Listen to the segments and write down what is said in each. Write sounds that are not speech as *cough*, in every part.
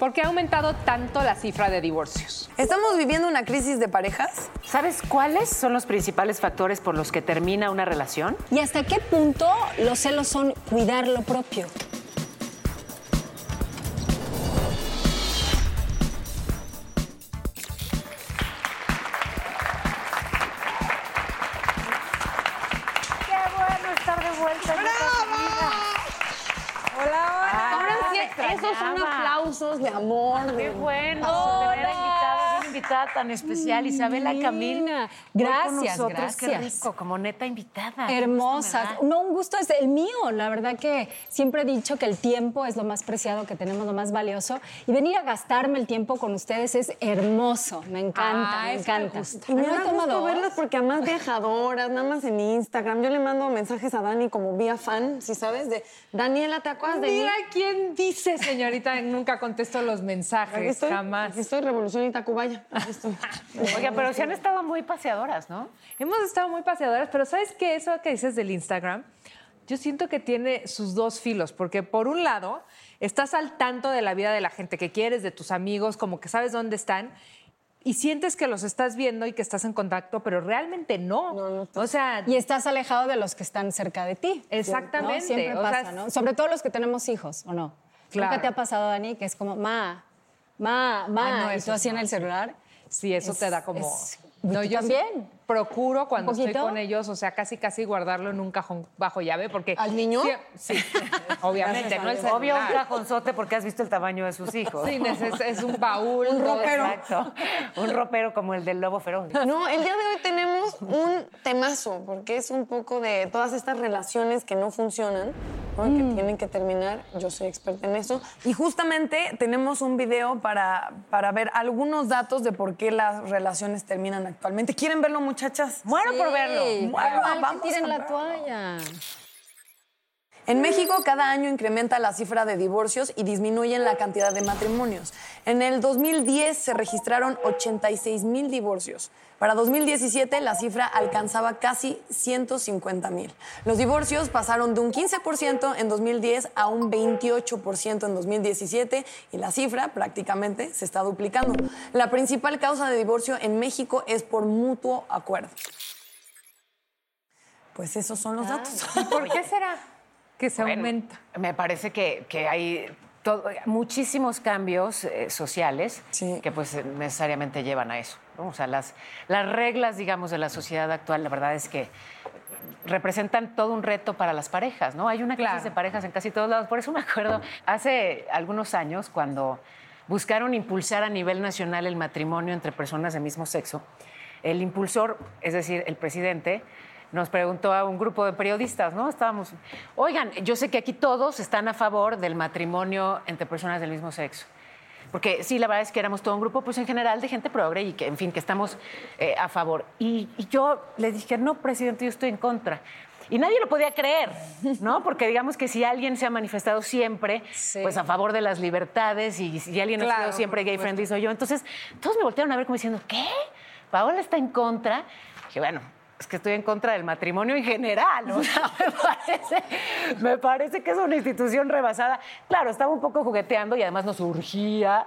¿Por qué ha aumentado tanto la cifra de divorcios? ¿Estamos viviendo una crisis de parejas? ¿Sabes cuáles son los principales factores por los que termina una relación? ¿Y hasta qué punto los celos son cuidar lo propio? Extrañaba. esos son aplausos de amor. ¡Qué bueno! Hola. Invitada, una invitada tan especial, Isabela Camil. Hoy con Gracias, Qué gracias. rico, como neta invitada. Hermosas. gusto. No, un gusto es el mío. La verdad que siempre he dicho que el tiempo es lo más preciado que tenemos, lo más valioso. Y venir a gastarme el tiempo con ustedes es hermoso. Me encanta, Ah, me encanta. me No he tomado verlas porque además viajadoras, nada más en Instagram. Yo le mando mensajes a Dani como vía fan, si sabes, de Daniela, ¿te acuerdas de mí? Mira quién dice, señorita, nunca contesto los Aquí mensajes, estoy, jamás. aquí estoy, Revolución y Estoy. *laughs* Oiga, pero sí han estado muy paseadoras, ¿no? Hemos estado muy paseadoras, pero ¿sabes qué? Eso que dices del Instagram, yo siento que tiene sus dos filos, porque por un lado, estás al tanto de la vida de la gente que quieres, de tus amigos, como que sabes dónde están. Y sientes que los estás viendo y que estás en contacto, pero realmente no. No, no estás. o sea, Y estás alejado de los que están cerca de ti. Exactamente, ¿no? Siempre o sea, pasa, ¿no? Sobre todo los que tenemos hijos, ¿o no? Claro. ¿Nunca te ha pasado, Dani, que es como, ma, ma, ma, Ah, no, y eso tú así en el celular? Sí, eso Es- te da como. es- no, ¿Tú yo también? Procuro cuando estoy con ellos, o sea, casi casi guardarlo en un cajón bajo llave, porque. ¿Al niño? Sí, sí, *laughs* obviamente, no a Obvio, un cajonzote porque has visto el tamaño de sus hijos. Sí, es, es- es un baúl. Un ropero. Exacto. *laughs* Un ropero como el del lobo feroz. No, el día de hoy tenemos un temazo, porque es un poco de todas estas relaciones que no funcionan, ¿no? que tienen que terminar. Yo soy experta en eso. Y justamente tenemos un video para, para ver algunos datos de por qué las relaciones terminan actualmente. ¿Quieren verlo, muchachas? Muero por verlo. Bueno, mal que vamos tiren a la toalla. En México cada año incrementa la cifra de divorcios y disminuyen la cantidad de matrimonios. En el 2010 se registraron 86 mil divorcios. Para 2017 la cifra alcanzaba casi 150 mil. Los divorcios pasaron de un 15% en 2010 a un 28% en 2017 y la cifra prácticamente se está duplicando. La principal causa de divorcio en México es por mutuo acuerdo. Pues esos son los datos. ¿Por qué será que se Bueno, aumenta? Me parece que, que hay todo- muchísimos cambios eh, sociales Sí. que pues necesariamente llevan a eso. ¿no? O sea, las, las reglas, digamos, de la sociedad actual, la verdad es que representan todo un reto para las parejas, ¿no? Hay una crisis Claro. de parejas en casi todos lados. Por eso me acuerdo hace algunos años cuando buscaron impulsar a nivel nacional el matrimonio entre personas de mismo sexo, el impulsor, es decir, el presidente, nos preguntó a un grupo de periodistas, ¿no? Estábamos, oigan, yo sé que aquí todos están a favor del matrimonio entre personas del mismo sexo. Porque sí, la verdad es que éramos todo un grupo, pues en general, de gente progre y que, en fin, que estamos eh, a favor. Y, y yo le dije, no, presidente, yo estoy en contra. Y nadie lo podía creer, ¿no? Porque digamos que si alguien se ha manifestado siempre, Sí. pues a favor de las libertades y si alguien ha sido siempre gay friendly soy yo. Entonces, todos me voltearon a ver como diciendo, ¿qué? ¿Paola está en contra? Dije, bueno, es que estoy en contra del matrimonio en general. O sea, *laughs* me parece, me parece que es una institución rebasada. Claro, estaba un poco jugueteando y además nos surgía,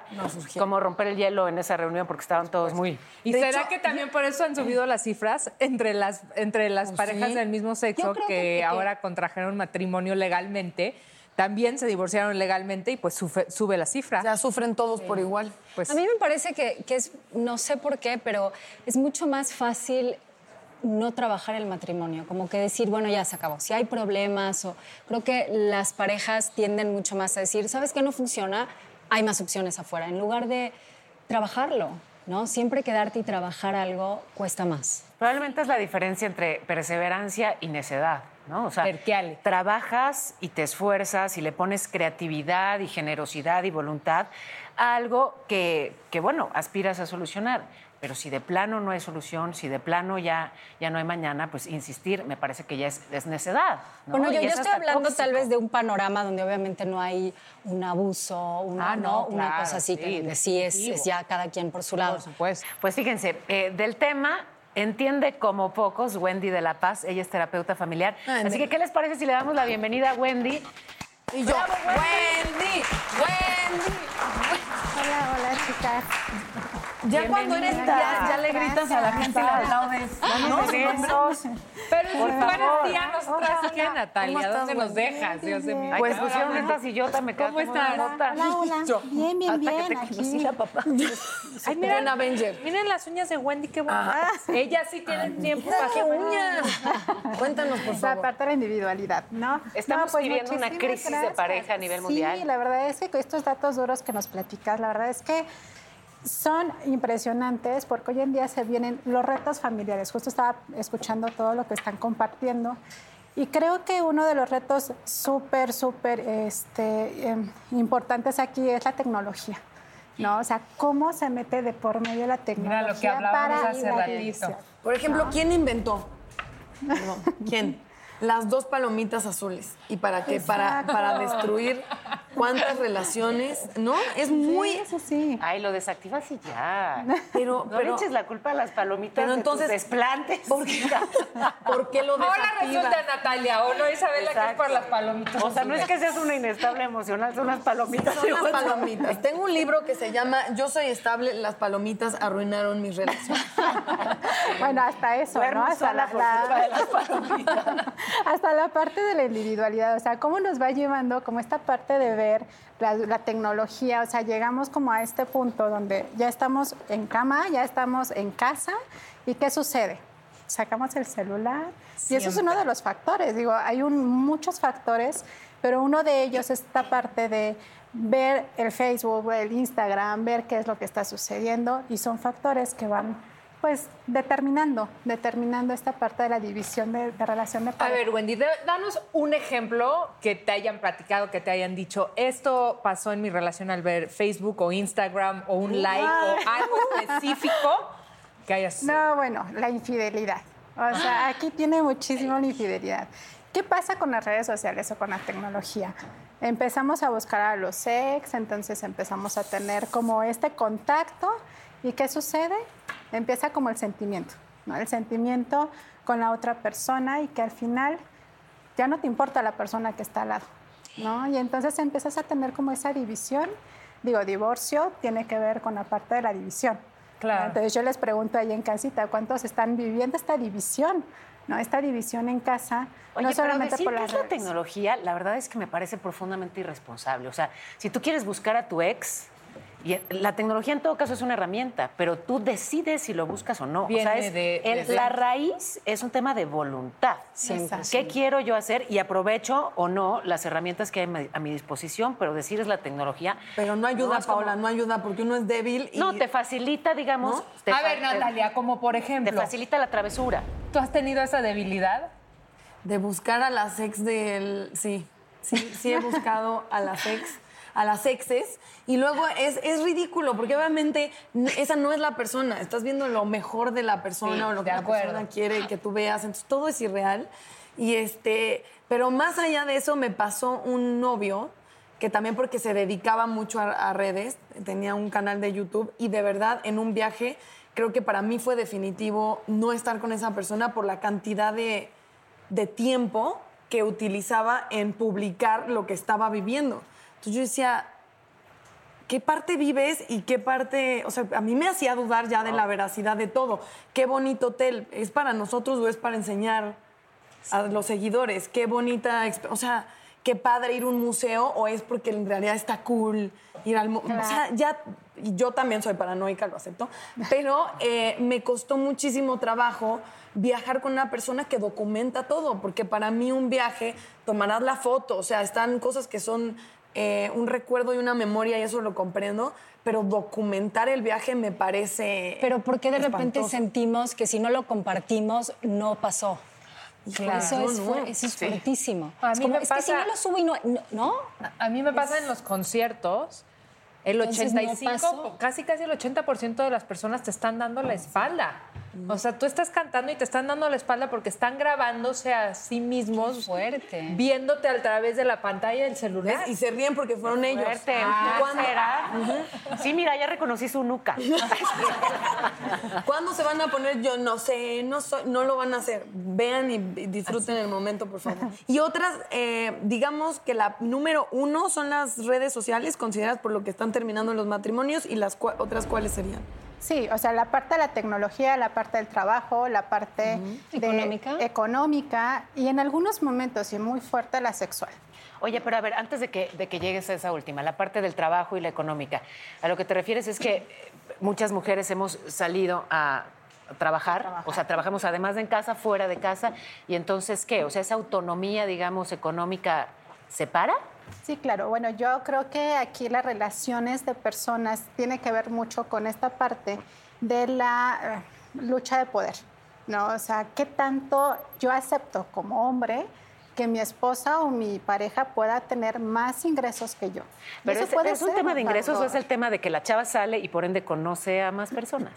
como romper el hielo en esa reunión porque estaban todos muy... ¿Y De será hecho- que también por eso han subido las cifras entre las, entre las parejas sí. del mismo sexo que, que- que- ahora contrajeron matrimonio legalmente? también se divorciaron legalmente y pues sube, sube la cifra. O sea, sufren todos por igual. Pues, A mí me parece que, que es, no sé por qué, pero es mucho más fácil no trabajar el matrimonio, como que decir, bueno, ya se acabó. Si hay problemas, o creo que las parejas tienden mucho más a decir, ¿sabes qué no funciona? Hay más opciones afuera, en lugar de trabajarlo, ¿no? Siempre quedarte y trabajar algo cuesta más. Probablemente es la diferencia entre perseverancia y necedad, ¿no? O sea, Terquiale. trabajas y te esfuerzas y le pones creatividad y generosidad y voluntad a algo que, que, bueno, aspiras a solucionar. Pero si de plano no hay solución, si de plano ya, ya no hay mañana, pues insistir me parece que ya es, es necedad. ¿no? Bueno, yo, estoy hablando tal vez de un panorama donde obviamente no hay un abuso, una, Ah, no, una claro, cosa así, sí, que donde sí es, ya cada quien por su lado. por supuesto. Pues fíjense, eh, del tema entiende como pocos Wendy de la Paz, ella es terapeuta familiar. Ay, Así que, ¿qué les parece si le damos la bienvenida a Wendy? Y yo, Wendy, Wendy. Hola, hola, chicas. Ya cuando eres ya, ya le gritas a la gente y le aplaudes. Danos besos. Pero si fueras tía, nosotras qué, ¿Cómo Natalia, ¿dónde nos dejas? Dios de mi Ay, pues pusieron esta sillota, me quedo ¿Cómo estás? Hola, hola. Bien, bien, Hasta que bien. te aquí. conocí la papá. *laughs* Ay, Buen Avenger. miren las uñas de Wendy, qué bonitas. Ella sí tiene tiempo para ¡Qué uñas! *laughs* Cuéntanos, por favor. parte de la individualidad, ¿no? Estamos No, pues, viviendo una crisis de pareja a nivel mundial. Sí, la verdad es que con estos datos duros que nos platicas, la verdad es que son impresionantes porque hoy en día se vienen los retos familiares. Justo estaba escuchando todo lo que están compartiendo. Y creo que uno de los retos súper, súper este, em, importantes aquí es la tecnología. ¿no? O sea, cómo se mete de por medio la tecnología Mira lo que hablábamos para hace la ratito. Por ejemplo, ¿quién inventó? Perdón, ¿Quién? *laughs* Las dos palomitas azules. ¿Y para qué? Para, para destruir cuántas relaciones, ¿no? Es muy... Sí, eso sí. Ay, lo desactivas y ya. Pero, No pero, le eches la culpa a las palomitas pero de entonces, tus desplantes. ¿por qué, *laughs* ¿por qué lo Ahora desactivas? resulta, Natalia, o no, Isabela, que es por las palomitas. O sea, no es que seas una inestable emocional, son las palomitas. Son las palomitas. Tengo un libro que se llama Yo soy estable, las palomitas arruinaron mis relaciones. *laughs* *laughs* Bueno, hasta eso, Duermo ¿no? Hasta la, por la- culpa de las palomitas. Hasta la parte de la individualidad, o sea, cómo nos va llevando, como esta parte de ver la, la tecnología, o sea, llegamos como a este punto donde ya estamos en cama, ya estamos en casa, ¿y qué sucede? Sacamos el celular y eso es uno de los factores, digo, hay un- muchos factores, pero uno de ellos es esta parte de ver el Facebook, el Instagram, ver qué es lo que está sucediendo y son factores que van pues determinando, determinando esta parte de la división de, de relación de A pareja. ver, Wendy, de- danos un ejemplo que te hayan platicado, que te hayan dicho, esto pasó en mi relación al ver Facebook o Instagram o un like o algo específico que hayas... No, bueno, la infidelidad. O sea, aquí tiene muchísimo la infidelidad. ¿Qué pasa con las redes sociales o con la tecnología? Empezamos a buscar a los ex, entonces empezamos a tener como este contacto. ¿Y qué sucede? Empieza como el sentimiento, ¿no? El sentimiento con la otra persona y que al final ya no te importa la persona que está al lado, ¿no? Y entonces empiezas a tener como esa división. Digo, divorcio tiene que ver con la parte de la división. Claro. Entonces yo les pregunto ahí en casita, ¿cuántos están viviendo esta división? ¿No? Esta división en casa, Oye, no solamente pero por las la tecnología, la verdad es que me parece profundamente irresponsable. O sea, si tú quieres buscar a tu ex, y la tecnología en todo caso es una herramienta, pero tú decides si lo buscas o no. o sea, es, de- el- desde- la raíz es un tema de voluntad. Siempre. ¿Qué quiero yo hacer? Y aprovecho o no las herramientas que hay a mi- disposición, pero decir es la tecnología. Pero no ayuda, como- Paola, no ayuda porque uno es débil y... No, te facilita, digamos. ¿No? te A fa- ver, te- Natalia, como por Te ejemplo, facilita la travesura. ¿tú has tenido esa debilidad? De buscar a las ex del... Sí, sí, sí he buscado a las ex, a las exes. Y luego es, es ridículo, porque obviamente esa no es la persona. Estás viendo lo mejor de la persona Sí, o lo que la persona quiere que tú veas. Entonces todo es irreal. Y este... Pero más allá de eso me pasó un novio que también porque se dedicaba mucho a, a redes, tenía un canal de YouTube y de verdad en un viaje creo que para mí fue definitivo no estar con esa persona por la cantidad de, de tiempo que utilizaba en publicar lo que estaba viviendo. Entonces yo decía, ¿qué parte vives y qué parte, o sea, a mí me hacía dudar ya de la veracidad de todo. Qué bonito hotel, ¿es para nosotros o es para enseñar a los seguidores? Qué bonita, o sea, qué padre ir a un museo o es porque en realidad está cool ir al museo. O sea, ya, yo también soy paranoica, lo acepto, pero eh, me costó muchísimo trabajo viajar con una persona que documenta todo, porque para mí un viaje, tomarás la foto, o sea, están cosas que son eh, un recuerdo y una memoria y eso lo comprendo, pero documentar el viaje me parece... Pero ¿por qué de repente sentimos que si no lo compartimos, no pasó? Eso no, es, no. eso es fuertísimo. A es mí como, me es que si pasa- no lo subo y no... no- ¿no? A mí me pasa en los conciertos. El Entonces, ¿no 85, pasó? casi casi el 80% de las personas te están dando la espalda. O sea, tú estás cantando y te están dando la espalda porque están grabándose a sí mismos, fuerte. viéndote a través de la pantalla del celular. ¿Ves? Y se ríen porque fueron ellos. Fuerte. Ah, ¿Cuándo, ¿Será? Sí, mira, ya reconocí su nuca. *laughs* ¿Cuándo se van a poner? Yo no sé, no, soy- no lo van a hacer. Vean y, y disfruten el momento, por favor. Y otras, eh, digamos que la número uno son las redes sociales, consideradas por lo que están terminando los matrimonios, y las cua- otras cuáles serían. Sí, o sea, la parte de la tecnología, la parte del trabajo, la parte de- ¿Económica? económica y en algunos momentos y muy fuerte la sexual. Oye, pero a ver, antes de que, de que llegues a esa última, la parte del trabajo y la económica, a lo que te refieres es que muchas mujeres hemos salido a trabajar, o sea, trabajamos además de en casa, fuera de casa, y entonces, ¿qué? O sea, esa autonomía, digamos, económica, ¿se para? Sí, claro. Bueno, yo creo que aquí las relaciones de personas tiene que ver mucho con esta parte de la eh, lucha de poder, ¿no? O sea, ¿qué tanto yo acepto como hombre que mi esposa o mi pareja pueda tener más ingresos que yo? Pero eso es, puede ¿es un tema de ingresos o es el tema de que la chava sale y por ende conoce a más personas?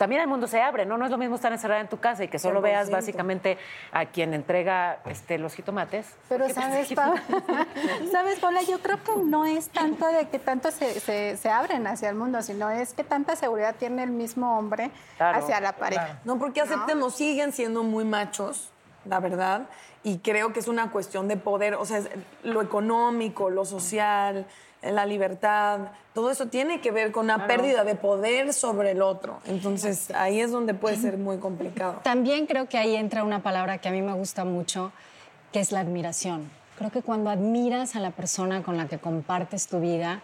También el mundo se abre, ¿no? No es lo mismo estar encerrada en tu casa y que solo veas 100%. básicamente a quien entrega este, los jitomates. Pero ¿Por qué sabes, *laughs* sabes, Paula, yo creo que no es tanto de que tanto se, se- se abren hacia el mundo, sino es que tanta seguridad tiene el mismo hombre Claro, hacia la pareja. No, porque aceptemos, siguen siendo muy machos, la verdad, y creo que es una cuestión de poder, o sea, es lo económico, lo social, la libertad, todo eso tiene que ver con una pérdida de poder sobre el otro. Entonces, ahí es donde puede ser muy complicado. También creo que ahí entra una palabra que a mí me gusta mucho, que es la admiración. Creo que cuando admiras a la persona con la que compartes tu vida,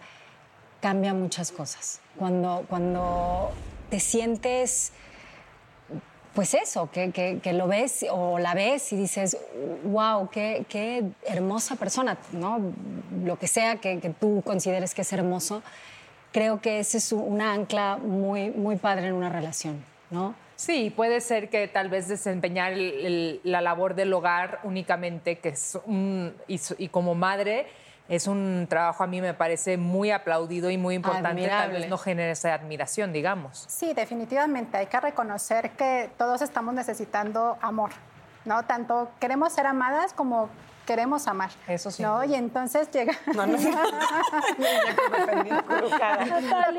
cambia muchas cosas. Cuando, cuando te sientes, pues eso, que, que- lo ves o la ves y dices, wow, qué, qué hermosa persona, ¿no? Lo que sea que, que tú consideres que es hermoso, creo que ese es una ancla muy, muy padre en una relación, ¿no? Sí, puede ser que tal vez desempeñar el- el- la labor del hogar únicamente, que es y como madre es un trabajo a mí me parece muy aplaudido y muy importante, tal Admirable. vez no genera esa admiración, digamos. Sí, definitivamente. Hay que reconocer que todos estamos necesitando amor, ¿no? Tanto queremos ser amadas como queremos amar. Eso sí. ¿no? Y entonces llega... *laughs* No, no sé. La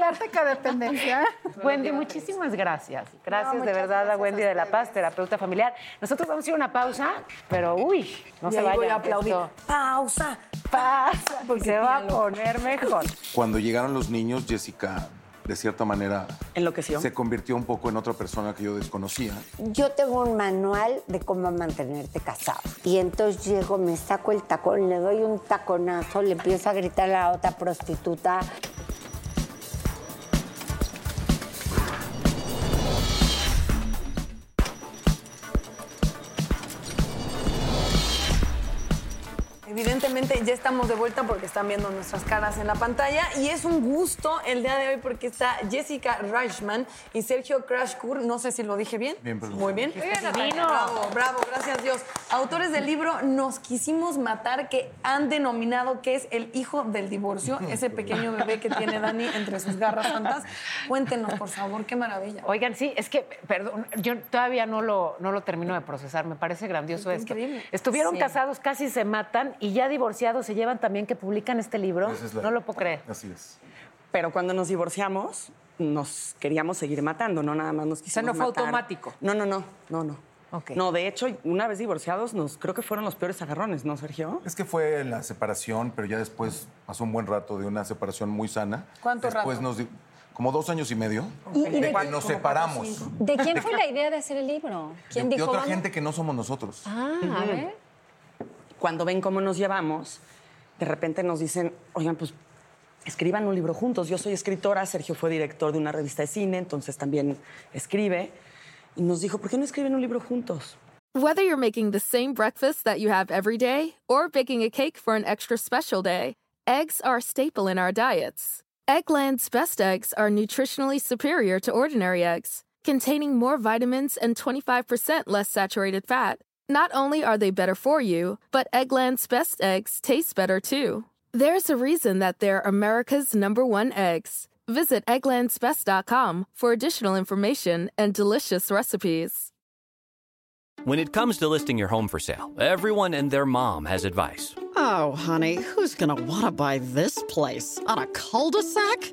parte codependencia. Wendy, muchísimas gracias. Gracias No, de verdad a Wendy a de La. Paz, terapeuta familiar. Nosotros vamos a ir a una pausa, pero uy, no y se vaya. voy a aplaudir. Pausa, pausa, porque se va a poner mejor. Cuando llegaron los niños, Jessica, de cierta manera, Enloqueció. se convirtió un poco en otra persona que yo desconocía. Yo tengo un manual de cómo mantenerte casado. Y entonces llego, me saco el tacón, le doy un taconazo, le empiezo a gritar a la otra prostituta. Evidentemente ya estamos de vuelta porque están viendo nuestras caras en la pantalla y es un gusto el día de hoy porque está Jessica Reichman y Sergio Krashkur, no sé si lo dije bien. Bien. Muy bien. divino. Bravo, bravo, gracias Dios. Autores del libro Nos quisimos matar que han denominado que es el hijo del divorcio, *laughs* ese pequeño bebé que tiene Dani entre sus garras santas. Cuéntenos, por favor, qué maravilla. Oigan, sí, es que, perdón, yo todavía no lo, no lo termino de procesar, me parece grandioso. Es que increíble. estuvieron Sí. casados, casi se matan y ya divorciados se llevan también que publican este libro. Esa es la- No lo puedo creer. Así es. Pero cuando nos divorciamos, nos queríamos seguir matando, no nada más nos quisimos no fue matar. automático. No, no, no, no, no. Ok. No, de hecho, una vez divorciados, nos creo que fueron los peores agarrones, ¿no, Sergio? Es que fue la separación, pero ya después pasó un buen rato de una separación muy sana. ¿Cuánto después rato? Nos como dos años y medio. ¿Y- y de de que nos separamos. ¿De quién fue la idea de hacer el libro? ¿Quién de, de dijo? otra "Vamos"? gente que no somos nosotros. Ah, a ver. Cuando ven cómo nos llevamos, de repente nos dicen, oigan, pues escriban un libro juntos. Yo soy escritora, Sergio fue director de una revista de cine, entonces también escribe. Y nos dijo, ¿por qué no escriben un libro juntos? Whether you're making the same breakfast that you have every day or baking a cake for an extra special day, eggs are a staple in our diets. Eggland's best eggs are nutritionally superior to ordinary eggs, containing more vitamins and 25% less saturated fat. Not only are they better for you, but Eggland's best eggs taste better too. There's a reason that they're America's number one eggs. Visit egglandsbest.com for additional information and delicious recipes. When it comes to listing your home for sale, everyone and their mom has advice. Oh, honey, who's gonna want to buy this place? On a cul de sac?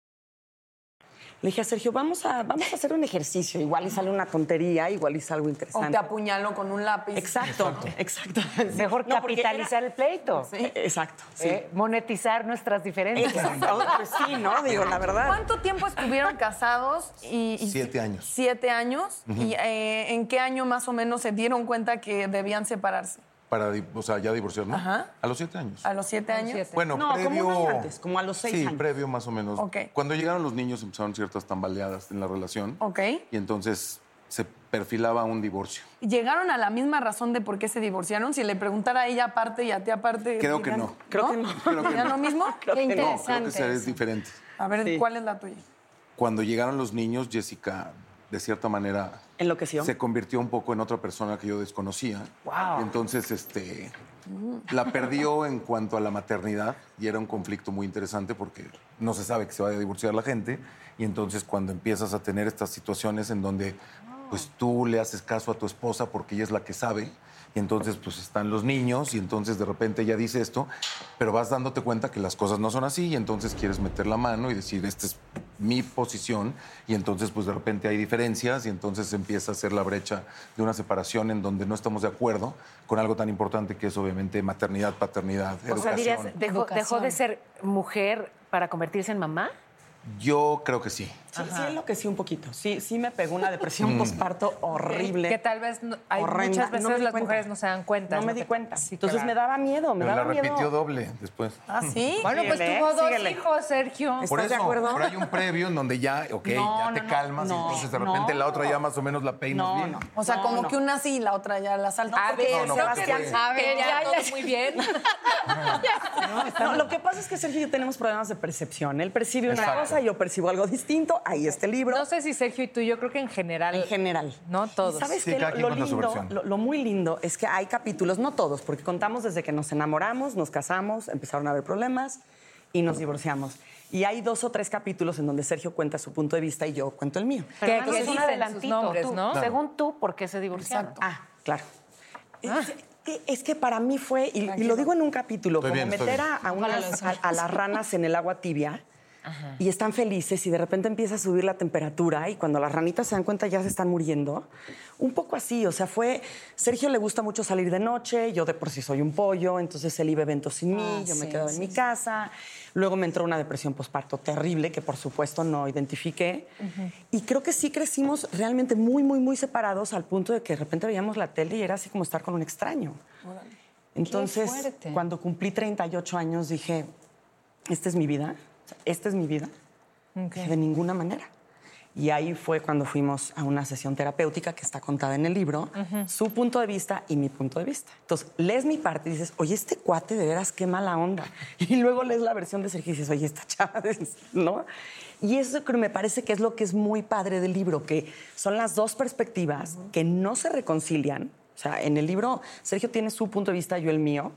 Le dije a Sergio, vamos a, vamos a hacer un ejercicio. Igual y sale una tontería, igual y sale algo O interesante. te apuñalo con un lápiz. Exacto, exacto. *laughs* Mejor No, capitalizar el pleito. Exacto, sí. Eh, monetizar nuestras diferencias. Exacto, *laughs* pues sí, ¿no? Digo, la verdad. ¿Cuánto tiempo estuvieron casados? Y, y- Siete años. Siete años. ¿Y eh, en qué año más o menos se dieron cuenta que debían separarse? Para, o sea, ya divorciarnos. Ajá. A los siete años. ¿A los siete años? Bueno, No, como previo... un año antes, como a los seis sí, años. previo más o menos. Ok. Cuando llegaron los niños empezaron ciertas tambaleadas en la relación. Ok. Y entonces se perfilaba un divorcio. ¿Llegaron a la misma razón de por qué se divorciaron? Si le preguntara a ella aparte y a ti aparte. Creo que no. Creo que no. Creo que ¿Dirían no. lo mismo? *laughs* Creo Qué que no. No, creo interesante. que será diferente. A ver, Sí. ¿cuál es la tuya? Cuando llegaron los niños, Jessica, de cierta manera, Enloqueció. se convirtió un poco en otra persona que yo desconocía. Wow. Y entonces, este, la perdió en cuanto a la maternidad y era un conflicto muy interesante porque no se sabe que se vaya a divorciar la gente y entonces cuando empiezas a tener estas situaciones en donde pues tú le haces caso a tu esposa porque ella es la que sabe y entonces pues están los niños y entonces de repente ella dice esto, pero vas dándote cuenta que las cosas no son así y entonces quieres meter la mano y decir, esta es mi posición y entonces pues de repente hay diferencias y entonces empieza a ser la brecha de una separación en donde no estamos de acuerdo con algo tan importante que es obviamente maternidad, paternidad, O sea, educación. dirías, dejó, dejó de ser mujer para convertirse en mamá. Yo creo que sí. Sí, sí enloquecí un poquito. Sí, sí me pegó una depresión posparto horrible. Que tal vez no- hay Horrenda. muchas veces No me las cuenta. mujeres no se dan cuenta. No me di que- cuenta. Sí, Entonces claro. me daba miedo, me Pero la miedo. repitió doble después. ¿Ah, sí? Bueno, pues Síguele, tuvo dos síguele. hijos, Sergio. Por ¿Estás de eso, acuerdo? pero hay un previo en donde ya, ok, No, ya no, te no, calmas y entonces de repente no. la otra ya más o menos la peinas No, bien. no. O sea, No, como no. que una sí y la otra ya la salta. A ver, No, no, Sebastián, ver, ya, todo muy bien. *laughs* No, lo que pasa es que Sergio y yo tenemos problemas de percepción. Él percibe una cosa, yo percibo algo distinto. Ahí este libro. No sé si Sergio y tú, yo creo que en general. En general. No todos. ¿Y ¿Sabes Sí, qué? Lo, lindo, lo, lo muy lindo es que hay capítulos, no todos, porque contamos desde que nos enamoramos, nos casamos, empezaron a haber problemas y nos divorciamos. Y hay dos o tres capítulos en donde Sergio cuenta su punto de vista y yo cuento el mío. Pero Que- entonces que un adelantito, nombres, tú, ¿no? Según tú, ¿por qué se divorciaron? Ah, claro. Es, que- es que para mí fue, y, y lo digo en un capítulo, Estoy como bien, meter a, a unas- a- a las ranas en el agua tibia y están felices y de repente empieza a subir la temperatura y cuando las ranitas se dan cuenta ya se están muriendo. Un poco así, o sea, fue, Sergio le gusta mucho salir de noche, yo de por sí soy un pollo, entonces él iba a eventos sin mí, Ah, yo me sí, quedaba en sí, mi sí. casa, luego me entró una depresión posparto terrible que por supuesto no identifiqué y creo que sí crecimos realmente muy, muy, muy separados al punto de que de repente veíamos la tele y era así como estar con un extraño. Entonces, cuando cumplí 38 años, dije, esta es mi vida, sea, esta es mi vida, de ninguna manera. Y ahí fue cuando fuimos a una sesión terapéutica que está contada en el libro, su punto de vista y mi punto de vista. Entonces, lees mi parte y dices, oye, este cuate de veras qué mala onda. *laughs* Y luego lees la versión de Sergio y dices, oye, esta chava, *laughs* ¿no? Y eso creo- me parece que es lo que es muy padre del libro, que son las dos perspectivas que no se reconcilian. O sea, en el libro Sergio tiene su punto de vista, yo el mío.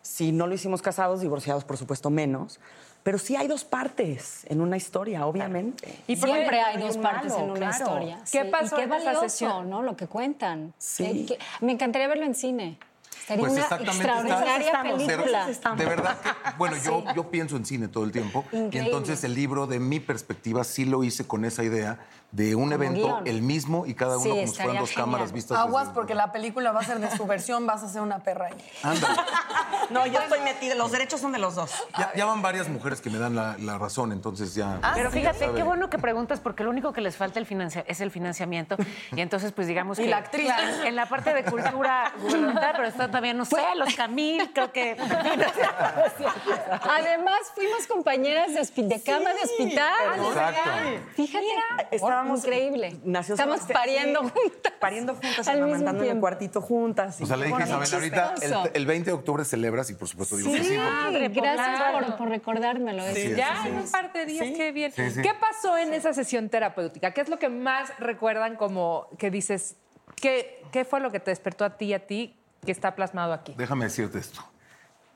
Si no lo hicimos casados, divorciados, por supuesto, menos. Pero sí hay dos partes en una historia, obviamente. Y siempre hay dos partes malo, en una claro. historia. ¿Qué sí. pasó y qué en esa valioso, sesión? ¿no? Lo que cuentan. Sí. Eh, que- me encantaría verlo en cine. Sería Pues una exactamente, extraordinaria estamos. película. De verdad que, bueno, yo, yo pienso en cine todo el tiempo. Y entonces el libro, de mi perspectiva, sí lo hice con esa idea de un Como evento, guion. el mismo, y cada uno Sí, como si fueran dos genial. cámaras vistas. Aguas desde- porque la película va a ser de su versión, vas a ser una perra ahí. Ándale. *laughs* No, yo estoy metida, los derechos son de los dos. Ya, ya van varias mujeres que me dan la, la razón, entonces ya. Pero fíjate, qué bueno que preguntas, porque lo único que les falta el financia- es el financiamiento. Y entonces, pues digamos Y que. la actriz. En la parte de cultura gubernamental, pero está todavía, no sé, los Camil, creo que. *laughs* Además, fuimos compañeras de, de cama de hospital. Exacto. Fíjate, Estábamos increíble. Nació Estamos Sebastián, pariendo sí, juntas. Pariendo juntas, Al mismo amamantando en el tiempo. cuartito juntas. O sea, le dije a Isabel, ahorita el, el 20 de octubre celebras y por supuesto digo que sí. Porque- gracias por, por recordármelo. Sí, Es- Ya sí, en un par de días, qué bien. Sí, sí. ¿Qué pasó en esa sesión terapéutica? ¿Qué es lo que más recuerdan como que dices, qué, qué fue lo que te despertó a ti y a ti que está plasmado aquí? Déjame decirte esto.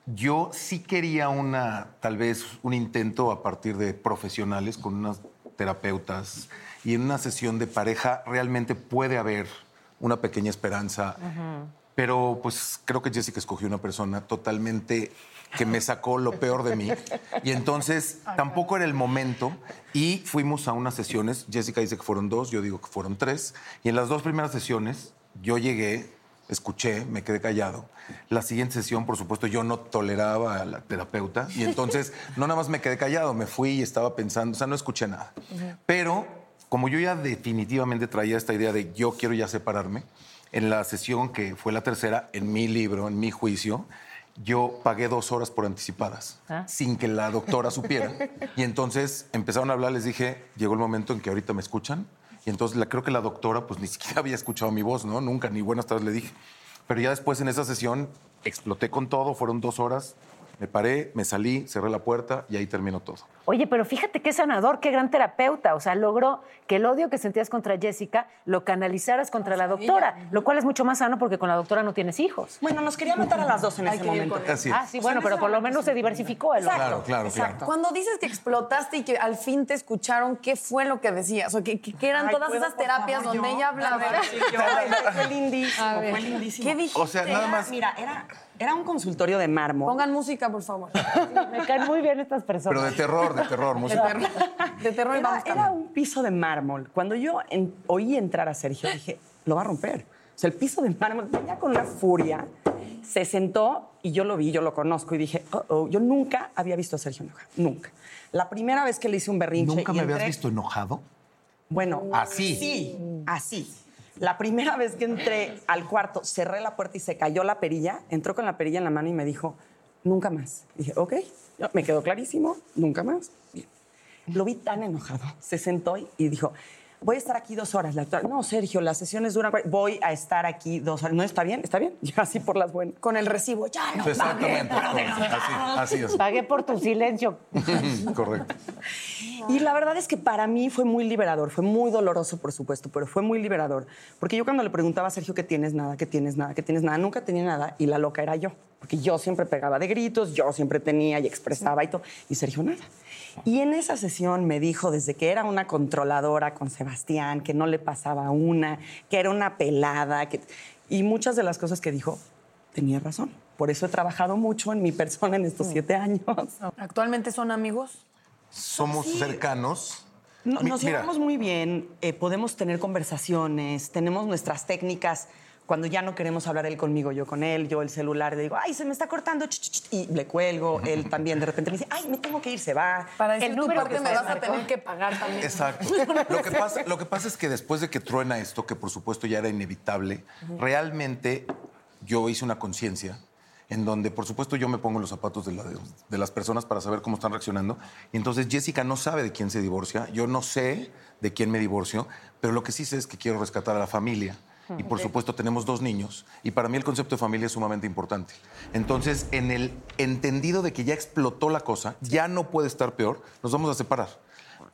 Yo sí quería una, tal vez, un intento a partir de profesionales con unas terapeutas y en una sesión de pareja realmente puede haber una pequeña esperanza, pero pues creo que Jessica escogió una persona totalmente que me sacó lo peor de mí. Y entonces *laughs* tampoco era el momento. Y fuimos a unas sesiones, Jessica dice que fueron dos, yo digo que fueron tres. Y en las dos primeras sesiones yo llegué escuché, me quedé callado. La siguiente sesión, por supuesto, yo no toleraba a la terapeuta y entonces *laughs* no nada más me quedé callado, me fui y estaba pensando, o sea, no escuché nada. Pero como yo ya definitivamente traía esta idea de yo quiero ya separarme, en la sesión que fue la tercera, en mi libro, en mi juicio, yo pagué dos horas por anticipadas, Ah. sin que la doctora supiera. *laughs* Y entonces empezaron a hablar, les dije, llegó el momento en que ahorita me escuchan. Y entonces creo que la doctora pues *laughs* ni siquiera había escuchado mi voz, ¿no? Nunca, ni buenas tardes le dije. Pero ya después en esa sesión exploté con todo, fueron dos horas, me paré, me salí, cerré la puerta y ahí terminó todo. Oye, pero fíjate qué sanador, qué gran terapeuta. O sea, logró que el odio que sentías contra Jessica lo canalizaras contra la doctora, lo cual es mucho más sano porque con la doctora no tienes hijos. Bueno, nos quería matar a las dos en Hay ese que ir momento. con él. Así es. Ah, sí, bueno, pero por lo menos se diversificó el odio. Claro, claro, claro. Cuando dices que explotaste y que al fin te escucharon, ¿qué fue lo que decías? O que, que- que eran Ay, todas ¿puedo, esas terapias favor, donde yo? ella hablaba. Ver, sí, yo. Fue *laughs* lindísimo, fue lindísimo. ¿Qué dijiste? O sea, nada Era- más. Mira, era, era un consultorio de mármol. Pongan música, por favor. *laughs* Me caen muy bien estas personas. Pero de terror, de terror, música. De terror y Era, vamos era un piso de mármol. Cuando yo en- oí entrar a Sergio, dije, lo va a romper. O sea, el piso de mármol venía con una furia. Se sentó y yo lo vi, yo lo conozco y dije, oh, oh, yo nunca había visto a Sergio enojado. Nunca. La primera vez que le hice un berrinche. ¿Nunca y me habías visto enojado? Bueno, Así. Sí, así. La primera vez que entré al cuarto, cerré la puerta y se cayó la perilla, entró con la perilla en la mano y me dijo, nunca más. dije, ok, me quedó clarísimo, nunca más. Lo vi tan enojado. Se sentó y dijo, voy a estar aquí dos horas. La doctora, no, Sergio, las sesiones duran... Voy a estar aquí dos horas. No, está bien, está bien. Ya *laughs* así por las buenas. Con el recibo, ya no. Exactamente. Así, así es. Pagué por tu silencio. *laughs* Correcto. Y la verdad es que para mí fue muy liberador, fue muy doloroso, por supuesto, pero fue muy liberador. Porque yo cuando le preguntaba a Sergio que tienes nada, que tienes nada, que tienes nada, nunca tenía nada y la loca era yo. Porque yo siempre pegaba de gritos, yo siempre tenía y expresaba y todo. Y Sergio nada. Y en esa sesión me dijo desde que era una controladora con Sebastián, que no le pasaba una, que era una pelada, que... y muchas de las cosas que dijo tenía razón. Por eso he trabajado mucho en mi persona en estos siete años. *laughs* ¿Actualmente son amigos? Somos cercanos. No- Mi- nos mira, llevamos muy bien, eh, podemos tener conversaciones, tenemos nuestras técnicas. Cuando ya no queremos hablar él conmigo, yo con él, yo el celular, le digo, ay, se me está cortando, ch, ch, ch", y le cuelgo. Él también de repente me dice, ay, me tengo que ir, se va. Para tu número que me vas a tener que pagar también. Exacto. *laughs* Lo que, pasa, lo que pasa es que después de que truena esto, que por supuesto ya era inevitable, realmente yo hice una conciencia en donde, por supuesto, yo me pongo en los zapatos de, la- de las personas para saber cómo están reaccionando. Y entonces Jessica no sabe de quién se divorcia, yo no sé de quién me divorcio, pero lo que sí sé es que quiero rescatar a la familia. Y por supuesto tenemos dos niños. Y para mí el concepto de familia es sumamente importante. Entonces, en el entendido de que ya explotó la cosa, ya no puede estar peor, nos vamos a separar.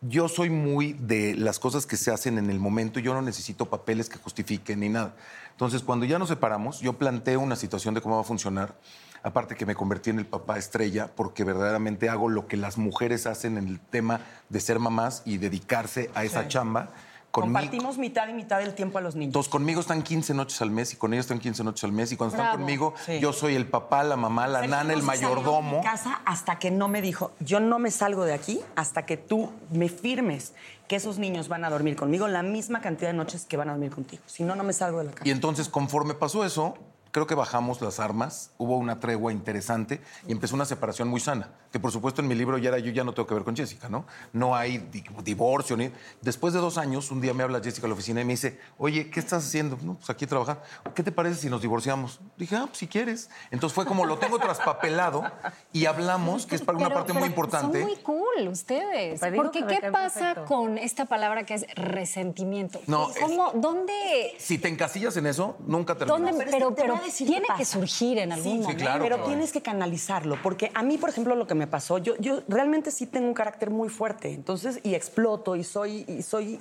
Yo soy muy de las cosas que se hacen en el momento, yo no necesito papeles que justifiquen ni nada. Entonces, cuando ya nos separamos, yo planteo una situación de cómo va a funcionar. Aparte que me convertí en el papá estrella, porque verdaderamente hago lo que las mujeres hacen en el tema de ser mamás y dedicarse a esa chamba Conmigo- Compartimos mitad y mitad del tiempo a los niños. Entonces, conmigo están 15 noches al mes y con ellos están 15 noches al mes. Y cuando están conmigo, Sí. yo soy el papá, la mamá, la nana, el mayordomo. mi casa hasta que no me dijo, yo no me salgo de aquí hasta que tú me firmes que esos niños van a dormir conmigo la misma cantidad de noches que van a dormir contigo. Si no, no me salgo de la casa. Y entonces, conforme pasó eso, creo que bajamos las armas, hubo una tregua interesante y empezó una separación muy sana. Que por supuesto en mi libro ya era yo ya no tengo que ver con Jessica, ¿no? No hay di- divorcio ni. Después de dos años, un día me habla Jessica a la oficina y me dice, oye, ¿qué estás haciendo? No, pues aquí trabajando. ¿Qué te parece si nos divorciamos? Dije, ah, pues si quieres. Entonces fue como lo tengo traspapelado y hablamos, que es para una Pero- parte muy importante. Son muy cool ustedes. Porque ¿qué pasa perfecto. con esta palabra que es resentimiento? No, ¿Cómo, ¿Dónde? Si te encasillas en eso, nunca terminas. ¿Dónde? Pero Pero, decir tiene que surgir en algún Sí, momento. claro, pero claro. tienes que canalizarlo, porque a mí, por ejemplo, lo que me pasó, yo, yo realmente sí tengo un carácter muy fuerte, entonces, y exploto, y soy, y soy...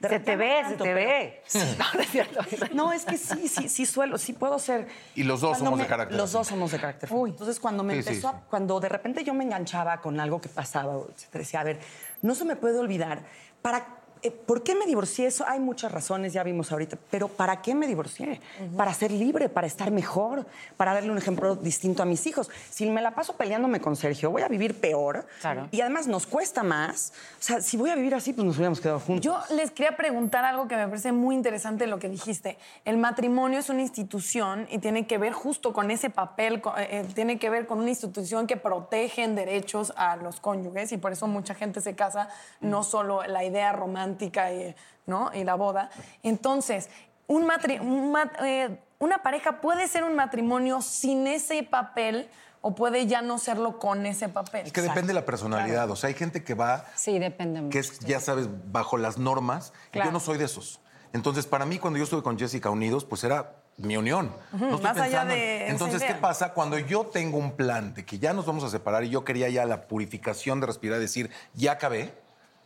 Se te ve, se te pero- ve. Sí. *laughs* No, es cierto. No, es que sí, sí, sí suelo, sí puedo ser. Y los dos Cuando somos de carácter Los dos somos de carácter. fuerte. Entonces, cuando me Sí, sí, empezó, a- sí. cuando de repente yo me enganchaba con algo que pasaba, etcétera, decía, a ver, no se me puede olvidar, ¿para ¿Por qué me divorcié? Eso hay muchas razones, ya vimos ahorita, pero ¿para qué me divorcié? Para ser libre, para estar mejor, para darle un ejemplo distinto a mis hijos. Si me la paso peleándome con Sergio, voy a vivir peor. Claro. Y además nos cuesta más. O sea, si voy a vivir así, pues nos hubiéramos quedado juntos. Yo les quería preguntar algo que me parece muy interesante lo que dijiste. El matrimonio es una institución y tiene que ver justo con ese papel, eh, eh, tiene que ver con una institución que protege en derechos a los cónyuges y por eso mucha gente se casa, no solo la idea romántica y, ¿no? y la boda. Entonces, un matri- un mat- eh, una pareja puede ser un matrimonio sin ese papel o puede ya no serlo con ese papel. Es que depende de la personalidad. O sea, hay gente que va Sí, depende mucho. que es, ya sabes, bajo las normas. y. Yo no soy de esos. Entonces, para mí, cuando yo estuve con Jessica unidos, pues era mi unión. Ujú, No estoy más allá pensando de esa Entonces, ¿qué pasa? Cuando yo tengo un plan de que ya nos vamos a separar y yo quería ya la purificación de respirar y decir, ya acabé,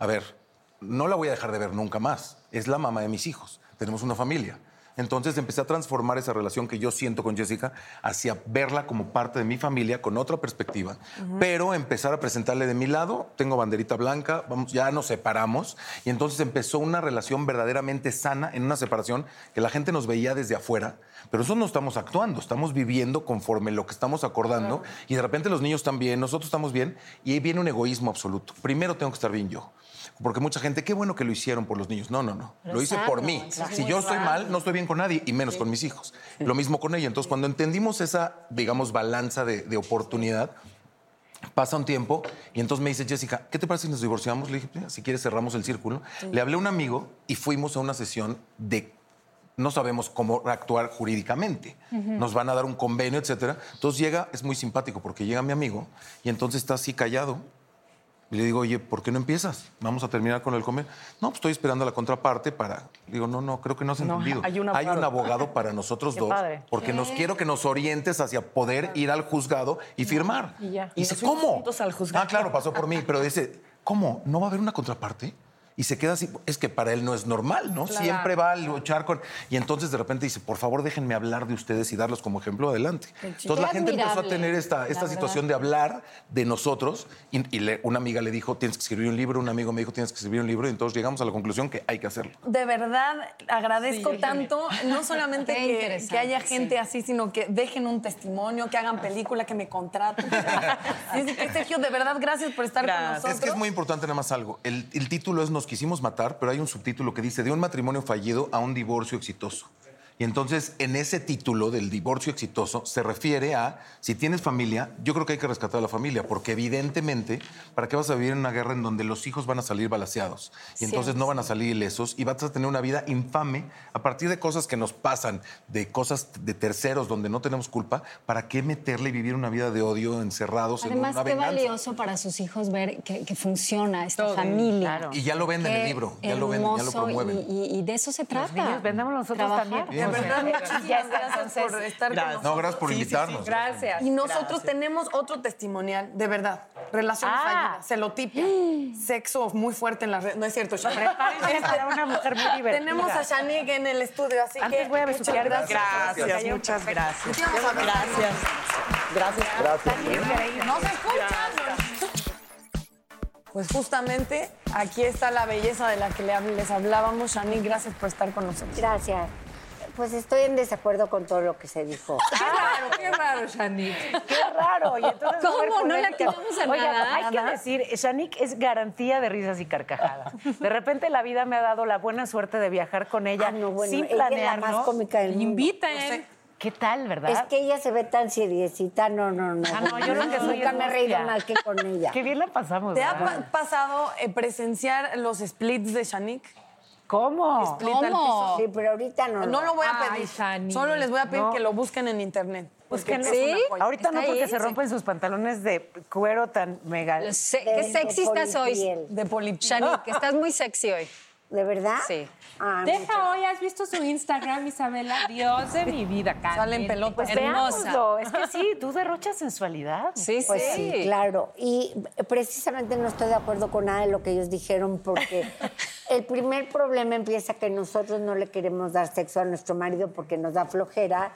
a ver, no la voy a dejar de ver nunca más. Es la mamá de mis hijos. Tenemos una familia. Entonces empecé a transformar esa relación que yo siento con Jessica hacia verla como parte de mi familia con otra perspectiva, pero empezar a presentarle de mi lado, tengo banderita blanca, vamos, ya nos separamos y entonces empezó una relación verdaderamente sana en una separación que la gente nos veía desde afuera, pero nosotros no estamos actuando, estamos viviendo conforme lo que estamos acordando y de repente los niños están bien, nosotros estamos bien y ahí viene un egoísmo absoluto. Primero tengo que estar bien yo. Porque mucha gente, qué bueno que lo hicieron por los niños. No, no, no. Pero Lo hice por mí. Si yo estoy mal, no estoy bien con nadie, y menos con mis hijos. Lo mismo con ella. Entonces, cuando entendimos esa, digamos, balanza de, de oportunidad, pasa un tiempo y entonces me dice Jessica, ¿qué te parece si nos divorciamos? Le dije, "Mira, si quieres cerramos el círculo. Le hablé a un amigo y fuimos a una sesión de no sabemos cómo actuar jurídicamente. Nos van a dar un convenio, etcétera. Entonces llega, es muy simpático porque llega mi amigo y entonces está así callado. Y le digo, oye, ¿por qué no empiezas? Vamos a terminar con el convenio. No, pues estoy esperando a la contraparte para. Digo, no, no, creo que no has No, entendido. hay un abogado. para nosotros dos. padre. Porque nos quiero que nos orientes hacia poder ir al juzgado y firmar. Y ya. Y dice, ¿cómo? al juzgado. Ah, claro, pasó por mí, pero dice, ¿cómo? ¿No va a haber una contraparte? Y se queda así, es que para él no es normal, ¿no? Siempre va a luchar con... Y entonces de repente dice, por favor déjenme hablar de ustedes y darlos como ejemplo adelante. Entonces la gente empezó a tener esta, esta verdad. situación de hablar de nosotros y, y le- una amiga le dijo, tienes que escribir un libro, un amigo me dijo, tienes que escribir un libro y entonces llegamos a la conclusión que hay que hacerlo. De verdad, agradezco tanto, no solamente que, que haya gente sí. así, sino que dejen un testimonio, que hagan película, que me contraten. *laughs* Sergio, de verdad, gracias por estar con nosotros. Es que es muy importante nada más algo. El, el título es Quisimos matar, pero hay un subtítulo que dice de un matrimonio fallido a un divorcio exitoso. Y entonces, en ese título del divorcio exitoso, se refiere a, si tienes familia, yo creo que hay que rescatar a la familia, porque evidentemente, ¿para qué vas a vivir en una guerra en donde los hijos van a salir balaseados? Y entonces no van a salir ilesos y vas a tener una vida infame a partir de cosas que nos pasan, de cosas de terceros donde no tenemos culpa, ¿para qué meterle y vivir una vida de odio encerrados en Además, una qué venganza? valioso para sus hijos ver que, que funciona esta familia. claro. Y ya lo venden en el libro, ya lo venden, ya lo promueven. Y, y- y de eso se trata. niños, vendamos nosotros Trabajar. también. De verdad, muchísimas gracias por estar con gracias. nosotros. No, gracias por invitarnos. Gracias. Y nosotros tenemos otro testimonial, de verdad. Relaciones Ah. fallidas, celotipia, *gasps* sexo muy fuerte en la red. No es cierto, Shane. Prepárense para una mujer muy divertida. Tenemos a Shanique en el estudio, así Antes que voy a muchas besuquear. gracias. Gracias, muchas gracias. Ver. Gracias. Gracias. No se escuchan. Pues justamente Aquí está la belleza de la que les hablábamos. Shani, gracias por estar con nosotros. Gracias. Pues estoy en desacuerdo con todo lo que se dijo. *laughs* Qué raro, qué raro, Shanique. Qué raro. Y entonces ¿Cómo? ¿No le atinamos a Oigan, nada? hay que decir, Shanique es garantía de risas y carcajadas. De repente la vida me ha dado la buena suerte de viajar con ella Ah, no, bueno, sin es la planearlo. más cómica del mundo. Inviten. ¿Qué tal, verdad? Es que ella se ve tan seriecita, no, no, no. Ah, no, yo lo que soy Nunca me he reído mal que con ella. Qué bien la pasamos. ¿Te ha pasado eh, presenciar los splits de Shanique? ¿Cómo? ¿Cómo? Sí, pero ahorita no. No lo voy a Ay, pedir. Solo les voy a pedir No. que lo busquen en internet. Pues porque que no. es una joya. Ahorita no porque ahí, se sí. rompen sus pantalones de cuero tan mega. Sé- De- Qué de sexy estás hoy. polipiel. De polipiel. Shani, que estás muy sexy hoy. ¿De verdad? Sí. Ah, Deja hoy, ¿has visto su Instagram, Isabela? Dios de mi vida, Carmen. Salen pelotas. Pues Hermosa. Es que sí, tú derrochas sensualidad. Sí, Pues sí, claro. Y precisamente no estoy de acuerdo con nada de lo que ellos dijeron porque *laughs* el primer problema empieza que nosotros no le queremos dar sexo a nuestro marido porque nos da flojera.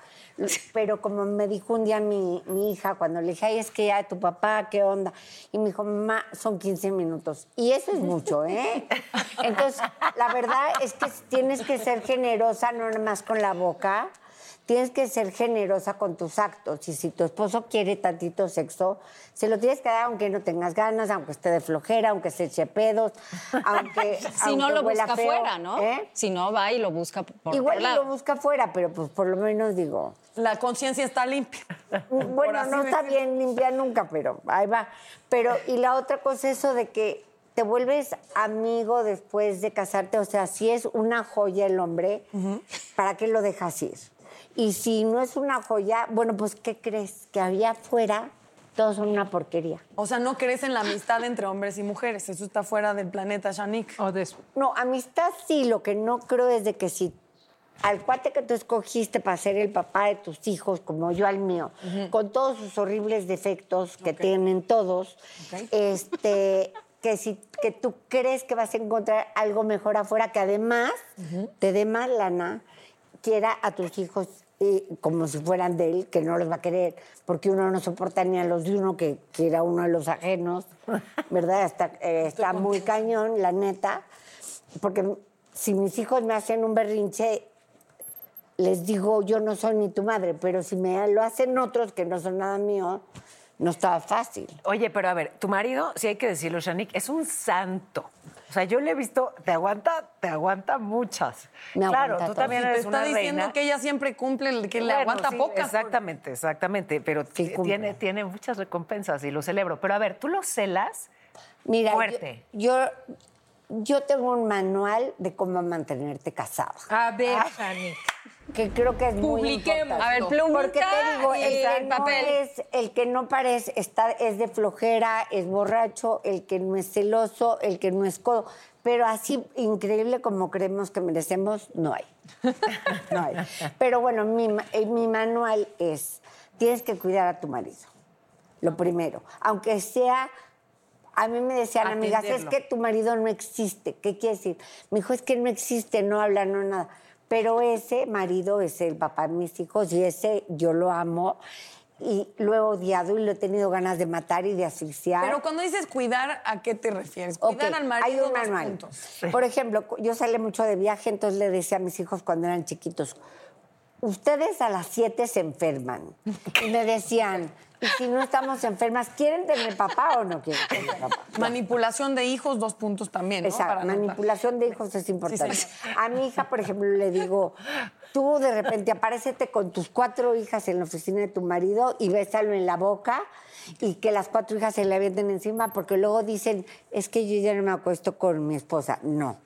Pero como me dijo un día mi, mi hija cuando le dije, ay, es que ya tu papá, ¿qué onda? Y me dijo, mamá, son 15 minutos. Y eso es mucho, ¿eh? *laughs* Entonces, la verdad es que tienes que ser generosa, no nada más con la boca. Tienes que ser generosa con tus actos. Y si tu esposo quiere tantito sexo, se lo tienes que dar aunque no tengas ganas, aunque esté de flojera, aunque se eche pedos, aunque. *laughs* Si no lo huela busca feo, afuera, ¿no? ¿eh? Si no, va y lo busca por Igual y lo busca afuera, pero pues por lo menos digo. La conciencia está limpia. *laughs* Bueno, así no está bien limpia nunca, pero ahí va. Pero, y la otra cosa es eso de que te vuelves amigo después de casarte. O sea, si es una joya el hombre, ¿para qué lo dejas ir? Y si no es una joya, bueno, pues ¿qué crees? Que había afuera todos son una porquería. O sea, no crees en la amistad entre hombres y mujeres. Eso está fuera del planeta Shanique. O de- No, amistad sí, lo que no creo es de que si al cuate que tú escogiste para ser el papá de tus hijos, como yo al mío, con todos sus horribles defectos que tienen todos, este, *laughs* que si que tú crees que vas a encontrar algo mejor afuera, que además te dé más lana, quiera a tus hijos eh, como si fueran de él, que no los va a querer, porque uno no soporta ni a los de uno que quiera uno a los ajenos, *laughs* ¿verdad? Está, eh, está muy cañón, la neta, porque si mis hijos me hacen un berrinche, les digo, yo no soy ni tu madre, pero si me lo hacen otros que no son nada mío, no está fácil. Oye, pero a ver, tu marido, si hay que decirlo, Shanique, es un santo. O sea, yo le he visto, te aguanta, te aguanta muchas. Me claro, aguanta tú todo. también Te eres está una diciendo reina. que ella siempre cumple, que le aguanta sí, pocas. Exactamente, exactamente. Pero Sí, cumple. tiene, tiene muchas recompensas y lo celebro. Pero a ver, ¿tú lo celas? Mira, Fuerte. Yo, yo, yo tengo un manual de cómo mantenerte casado. A ver, Shani. Que creo que es muy Publiquemos. importante. A ver, plumita Porque te digo, el que, no papel. es, el que no parece, está, es de flojera, es borracho, el que no es celoso, el que no es codo. Pero así increíble como creemos que merecemos, no hay. *laughs* No hay. Pero bueno, mi, eh, mi manual es, tienes que cuidar a tu marido, lo primero. Aunque sea... A mí me decían amigas, es que tu marido no existe. ¿Qué quiere decir? Me dijo, es que no existe, no habla, no nada. Pero ese marido es el papá de mis hijos y ese yo lo amo y lo he odiado y lo he tenido ganas de matar y de asfixiar. Pero cuando dices cuidar, ¿a qué te refieres? Cuidar al marido. hay un manual. Por ejemplo, yo salí mucho de viaje, entonces le decía a mis hijos cuando eran chiquitos, ustedes a las 7 se enferman. Y me decían, ¿y si no estamos enfermas, quieren tener papá o no quieren tener papá? Manipulación de hijos, dos puntos también, ¿no? Exacto, Para manipulación de hijos es importante. Sí, a mi hija, por ejemplo, le digo, tú de repente aparécete con tus cuatro hijas en la oficina de tu marido y bésalo en la boca y que las cuatro hijas se le avienten encima porque luego dicen, es que yo ya no me acuesto con mi esposa. No,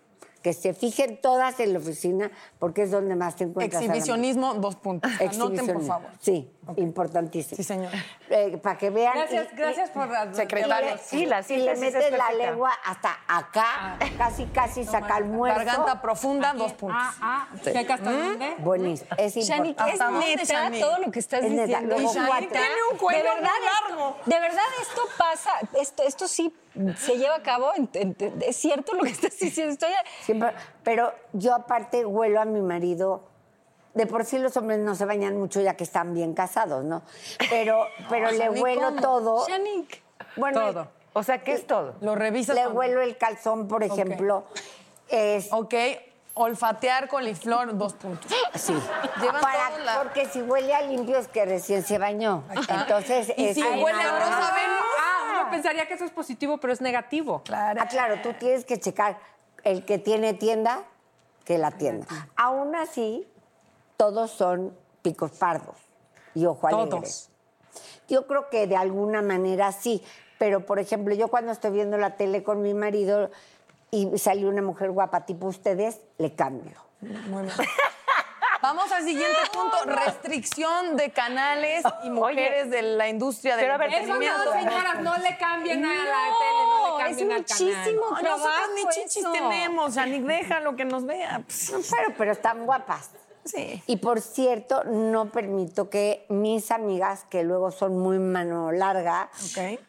que se fijen todas en la oficina porque es donde más te encuentras. Exhibicionismo, dos puntos. Anoten, por favor. Sí, importantísimo. Sí, señor. Eh, para que vean. Gracias, y- gracias por la- Secretaria. Sí, la si le metes la perfecta. lengua hasta acá, casi, casi saca el muerto. Garganta profunda, dos puntos. Ah, ah, ¿checa hasta dónde? Buenísimo. Es Shani, importante. es ¿Hasta dónde, neta Shani? todo lo que estás Es neta. diciendo. Luego. Tiene un cuello de verdad, largo. de verdad esto pasa, esto, esto sí se lleva a cabo, es cierto lo que estás diciendo. Estoy, Siempre- pero yo aparte huelo a mi marido. De por sí los hombres no se bañan mucho ya que están bien casados, ¿no? Pero, *laughs* pero le huelo ¿cómo? todo. Shanik. Bueno, Todo. O sea, ¿qué es todo? Lo revisas. Le cuando- huelo el calzón, por ejemplo. Es, Ok, olfatear coliflor, dos puntos. *gasps* Sí. Para- la- Porque si huele a limpio es que recién se bañó. Entonces, Y es si huele a rosa Venus. Pensaría que eso es positivo, pero es negativo. Ah, claro, tú tienes que checar el que tiene tienda, que la tienda. Aún así, todos son picos pardos y ojo alegre. Todos. Yo creo que de alguna manera sí, pero por ejemplo, yo cuando estoy viendo la tele con mi marido y sale una mujer guapa tipo ustedes, le cambio. Muy bien. *laughs* Vamos al siguiente *laughs* punto, restricción de canales y mujeres de la industria del pero a ver, Eso no, señoras, no le cambien a la tele, no le No, cambien es al muchísimo canal. Ay, Nosotros ni trabajo chichis eso. tenemos, Janik, déjalo que nos vea. Pero, pero están guapas. Sí. Y por cierto, no permito que mis amigas, que luego son muy mano larga,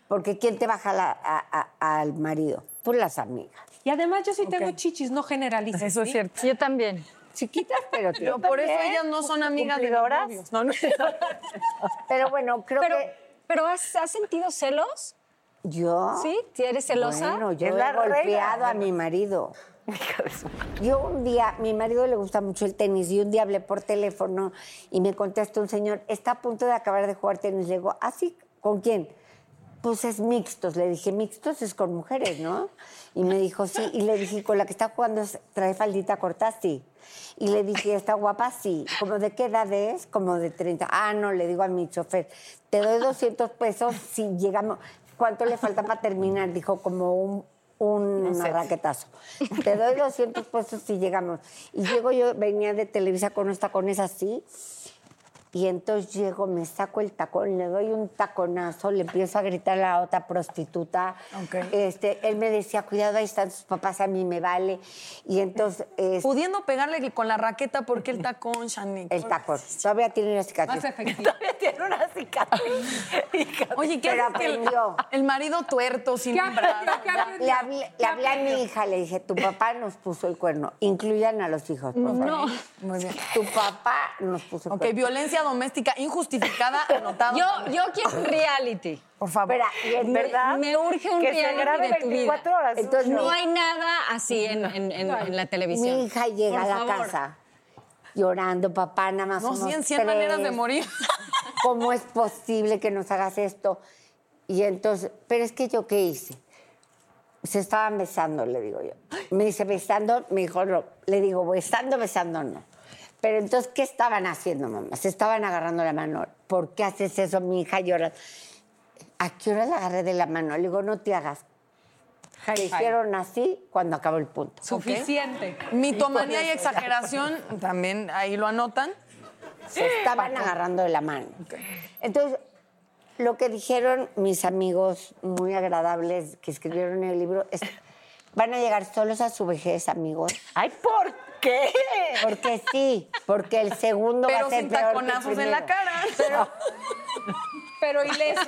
porque ¿quién te baja la- a- a- al marido? Pues las amigas. Y además yo sí tengo chichis, no generalices. Eso es ¿sí? cierto. Yo también. Chiquitas, pero *laughs* Pero por eso ellas no son amigas de los. *laughs* No, no. Pero bueno, creo Pero, que pero ¿has, has sentido celos? yo... ¿Sí? ¿Si eres celosa? Bueno, yo he golpeado a mi marido. *laughs* Yo un día, mi marido le gusta mucho el tenis y un día hablé por teléfono y me contestó un señor, está a punto de acabar de jugar tenis. Le digo, ¿ah, sí? ¿Con quién? Pues es mixtos. Le dije, mixtos es con mujeres, ¿no? Y me dijo, sí. Y le dije, con la que está jugando trae faldita corta, sí. Y le dije, ¿está guapa? Sí. ¿Como de qué edad es? Como de 30. Ah, no, le digo a mi chofer, te doy 200 pesos si llegamos. ¿Cuánto le falta para terminar? Dijo, como un, un raquetazo. Te doy 200 pesos si llegamos. Y llego yo, venía de Televisa con unos tacones así. Y entonces llego, me saco el tacón, le doy un taconazo, le empiezo a gritar a la otra prostituta. Ok. Este, él me decía, cuidado, ahí están sus papás, a mí me vale. Y entonces, Pudiendo pegarle con la raqueta, ¿por qué el tacón, Janik? el tacón. Todavía tiene la cicatriz. Más efectivo. Tiene una cicatriz. *laughs* Oye, ¿qué Pero haces el, aprendió. el marido tuerto sin ¿Qué un brazo? Le hablé, le hablé a mi hija, le dije, tu papá nos puso el cuerno. Incluyan a los hijos, por favor. No. Muy bien. Tu papá nos puso el Ok, cuerno. violencia doméstica injustificada, *laughs* anotado. Yo, yo quiero un reality. Por favor. Espera, y el- ¿Verdad? Me urge un Que se reality grabe de tu vida. 24 horas. Entonces, No hay nada así en, en- en- en la televisión. Mi hija llega Por a la favor. casa llorando, papá, nada más No, somos 100, 100 maneras de morir. *laughs* ¿Cómo es posible que nos hagas esto? Y entonces, pero es que yo qué hice. Se estaban besando, le digo yo. Me dice, besando, me dijo, no. Le digo, besando, besando, no. Pero entonces, ¿qué estaban haciendo, mamá? Se estaban agarrando la mano. ¿Por qué haces eso? Mi hija llora. ¿A qué hora la agarré de la mano? Le digo, no te hagas. Te hicieron así cuando acabó el punto. Suficiente. Mitomanía y exageración, también ahí lo anotan. se estaban agarrando de la mano. Entonces, lo que dijeron mis amigos muy agradables que escribieron en el libro es, van a llegar solos a su vejez, amigos. Ay, ¿por qué? Porque sí, porque el segundo va Pero a ser sin peor que el taconazos en la cara. *laughs* Pero ilesos.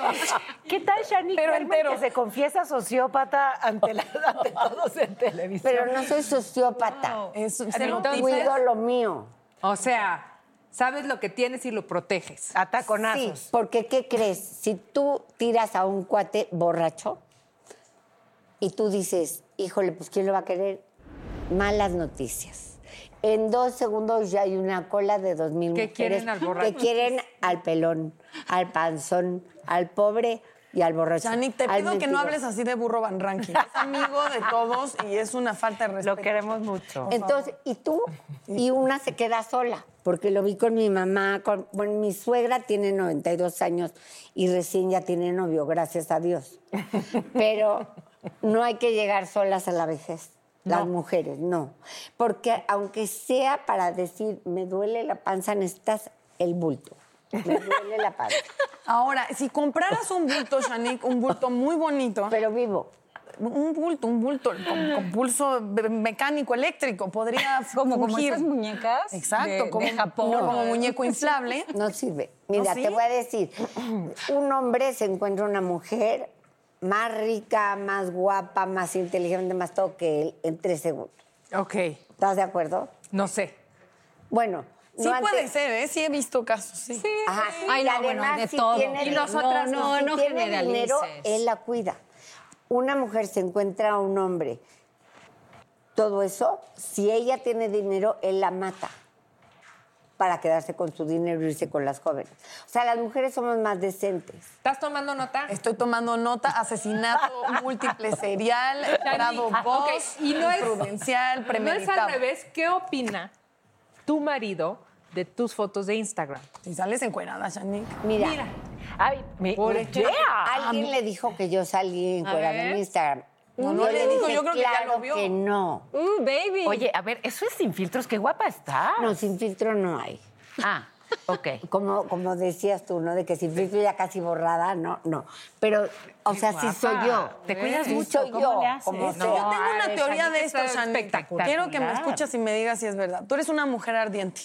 ¿Qué tal Shani Pero entero. que se confiesa sociópata ante, la- ante todos en televisión? Pero no soy sociópata. Es un Entonces- estereotipo. Cuido lo mío. O sea, sabes lo que tienes y lo proteges. A Sí, taconazos. porque ¿qué crees? Si tú tiras a un cuate borracho y tú dices, híjole, pues ¿quién lo va a querer? Malas noticias. En dos segundos ya hay una cola de dos mil Que mujeres quieren al borracho. que quieren al pelón, al panzón, al pobre y al borracho. Janik, te pido que no hables así de burro Van Ranking. Es amigo de todos y es una falta de respeto. Lo queremos mucho. Entonces, ¿y tú? Y una se queda sola, porque lo vi con mi mamá, con, bueno, mi suegra tiene 92 años y recién ya tiene novio, gracias a Dios. Pero no hay que llegar solas a la vejez, las mujeres, no. Porque aunque sea para decir, me duele la panza, necesitas el bulto. Me duele la panza. *laughs* Ahora, si compraras un bulto, Shanik, un bulto muy bonito, Pero vivo. un bulto, un bulto con, con pulso mecánico, eléctrico, podría Como, como esas muñecas Exacto, de, como, de Japón. no, como muñeco inflable. No sirve. Mira, sí? te voy a decir, un hombre se encuentra una mujer más rica, más guapa, más inteligente, más todo que él en tres segundos. Ok, ¿Estás de acuerdo? no sé. Bueno, Sí no puede antes- ser, ¿eh? Sí he visto casos, sí. Ajá. Ay, y no, además, bueno, de si todo. tiene Y nosotras no, no, si no tiene dinero, él la cuida. una mujer se encuentra a un hombre, todo eso, si ella tiene dinero, él la mata para quedarse con su dinero y irse con las jóvenes. O sea, las mujeres somos más decentes. ¿Estás tomando nota? Estoy tomando nota, asesinato *laughs* múltiple serial, grado Ah, ok, 2, y no es prudencial, No es premeditado. al revés. ¿Qué opina tu marido de tus fotos de Instagram? Si sales encuerada, Shanique. Mira, Ay, mi- por alguien le dijo que yo salí encuerada en Instagram. No, no yo le dije, yo creo que ya lo vio. que no. Uh, baby. Oye, a ver, eso es sin filtros, qué guapa está. No, sin filtro no hay. Ah, ok. *laughs* Como, como decías tú, ¿no? De que sin filtro ya casi borrada, no, no. Pero, o sea, sí soy yo. ¿Te cuidas sí mucho? soy ¿Cómo yo. le haces? como Es que sea. yo tengo una teoría de esto, espectacular. Quiero que me escuches y me digas si es verdad. Tú eres una mujer ardiente,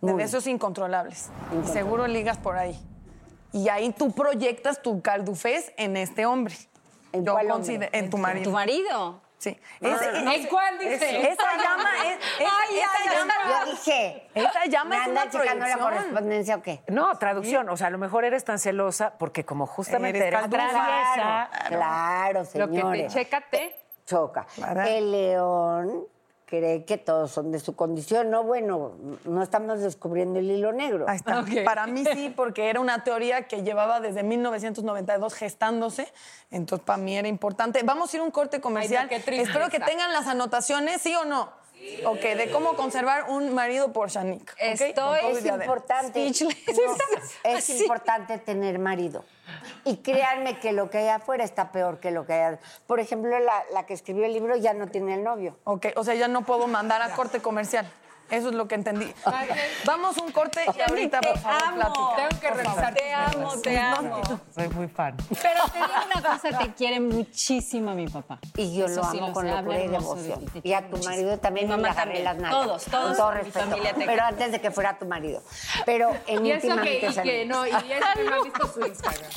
de Muy. deseos incontrolables. Y seguro ligas por ahí. Y ahí tú proyectas tu caldufez en este hombre. ¿En Yo cuál consider- en tu ¿Tu marido. Sí. ¿En cuál dice? Esa llama es. es- Ay, esa ay, llama. Yo dije, Esa llama ¿me es anda una checando la proyección. correspondencia o qué? No, traducción. O sea, a lo mejor eres tan celosa porque como justamente Eres eres, caldufa. traviesa. Claro, Lo que te señores. chécate. Choca. Claro. El león cree que todos son de su condición. No, bueno, no estamos descubriendo el hilo negro. Ahí está. Ok. *laughs* Para mí sí, porque era una teoría que llevaba desde 1992 gestándose. Entonces, para mí era importante. Vamos a ir a un corte comercial. Espero que tengan las anotaciones, ¿sí o no? Ok, de cómo conservar un marido por Shanique. ¿ok? Estoy- Con todo y Es importante. No, es *laughs* importante tener marido. Y créanme que lo que hay afuera está peor que lo que hay. Por ejemplo, la, la que escribió el libro ya no tiene el novio. Ok, o sea, ya no puedo mandar a corte comercial. Eso es lo que entendí. Vamos a un corte y ahorita, por favor, amo. Tengo que revisar. Te amo, te amo. Soy muy fan. Pero te digo una cosa, te quiere muchísimo a mi papá. Y yo lo amo con locura y devoción. Y a tu marido también Mi y agarré también. las nalgas. Todos, todos, Con todo respeto. Pero antes de que fuera tu marido. Pero en Y eso que, y que no, y eso que no ha visto su Instagram.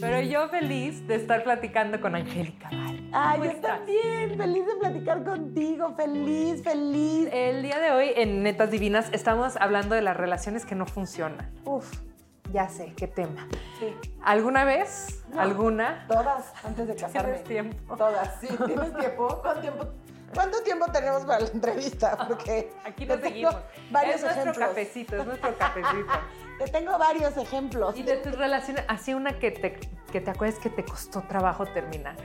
Pero yo feliz de estar platicando con Angélica Val. Ay, ¿Cómo yo estás? también, feliz de platicar contigo, feliz, feliz. El día de hoy en Netas Divinas estamos hablando de las relaciones que no funcionan. Uf, Ya sé, qué tema. sí. ¿Alguna vez? No. ¿Alguna? Todas, antes de *laughs* casarme. ¿Tienes tiempo? Todas, sí. ¿Tienes tiempo? ¿Cuánto tiempo? ¿Cuánto tiempo tenemos para la entrevista? Porque *laughs* Aquí nos seguimos. Varios es nuestro ejemplos. cafecito, es nuestro cafecito. *laughs* Te tengo varios ejemplos. Y de tus relaciones, así una que te, que te acuerdes que te costó trabajo terminar.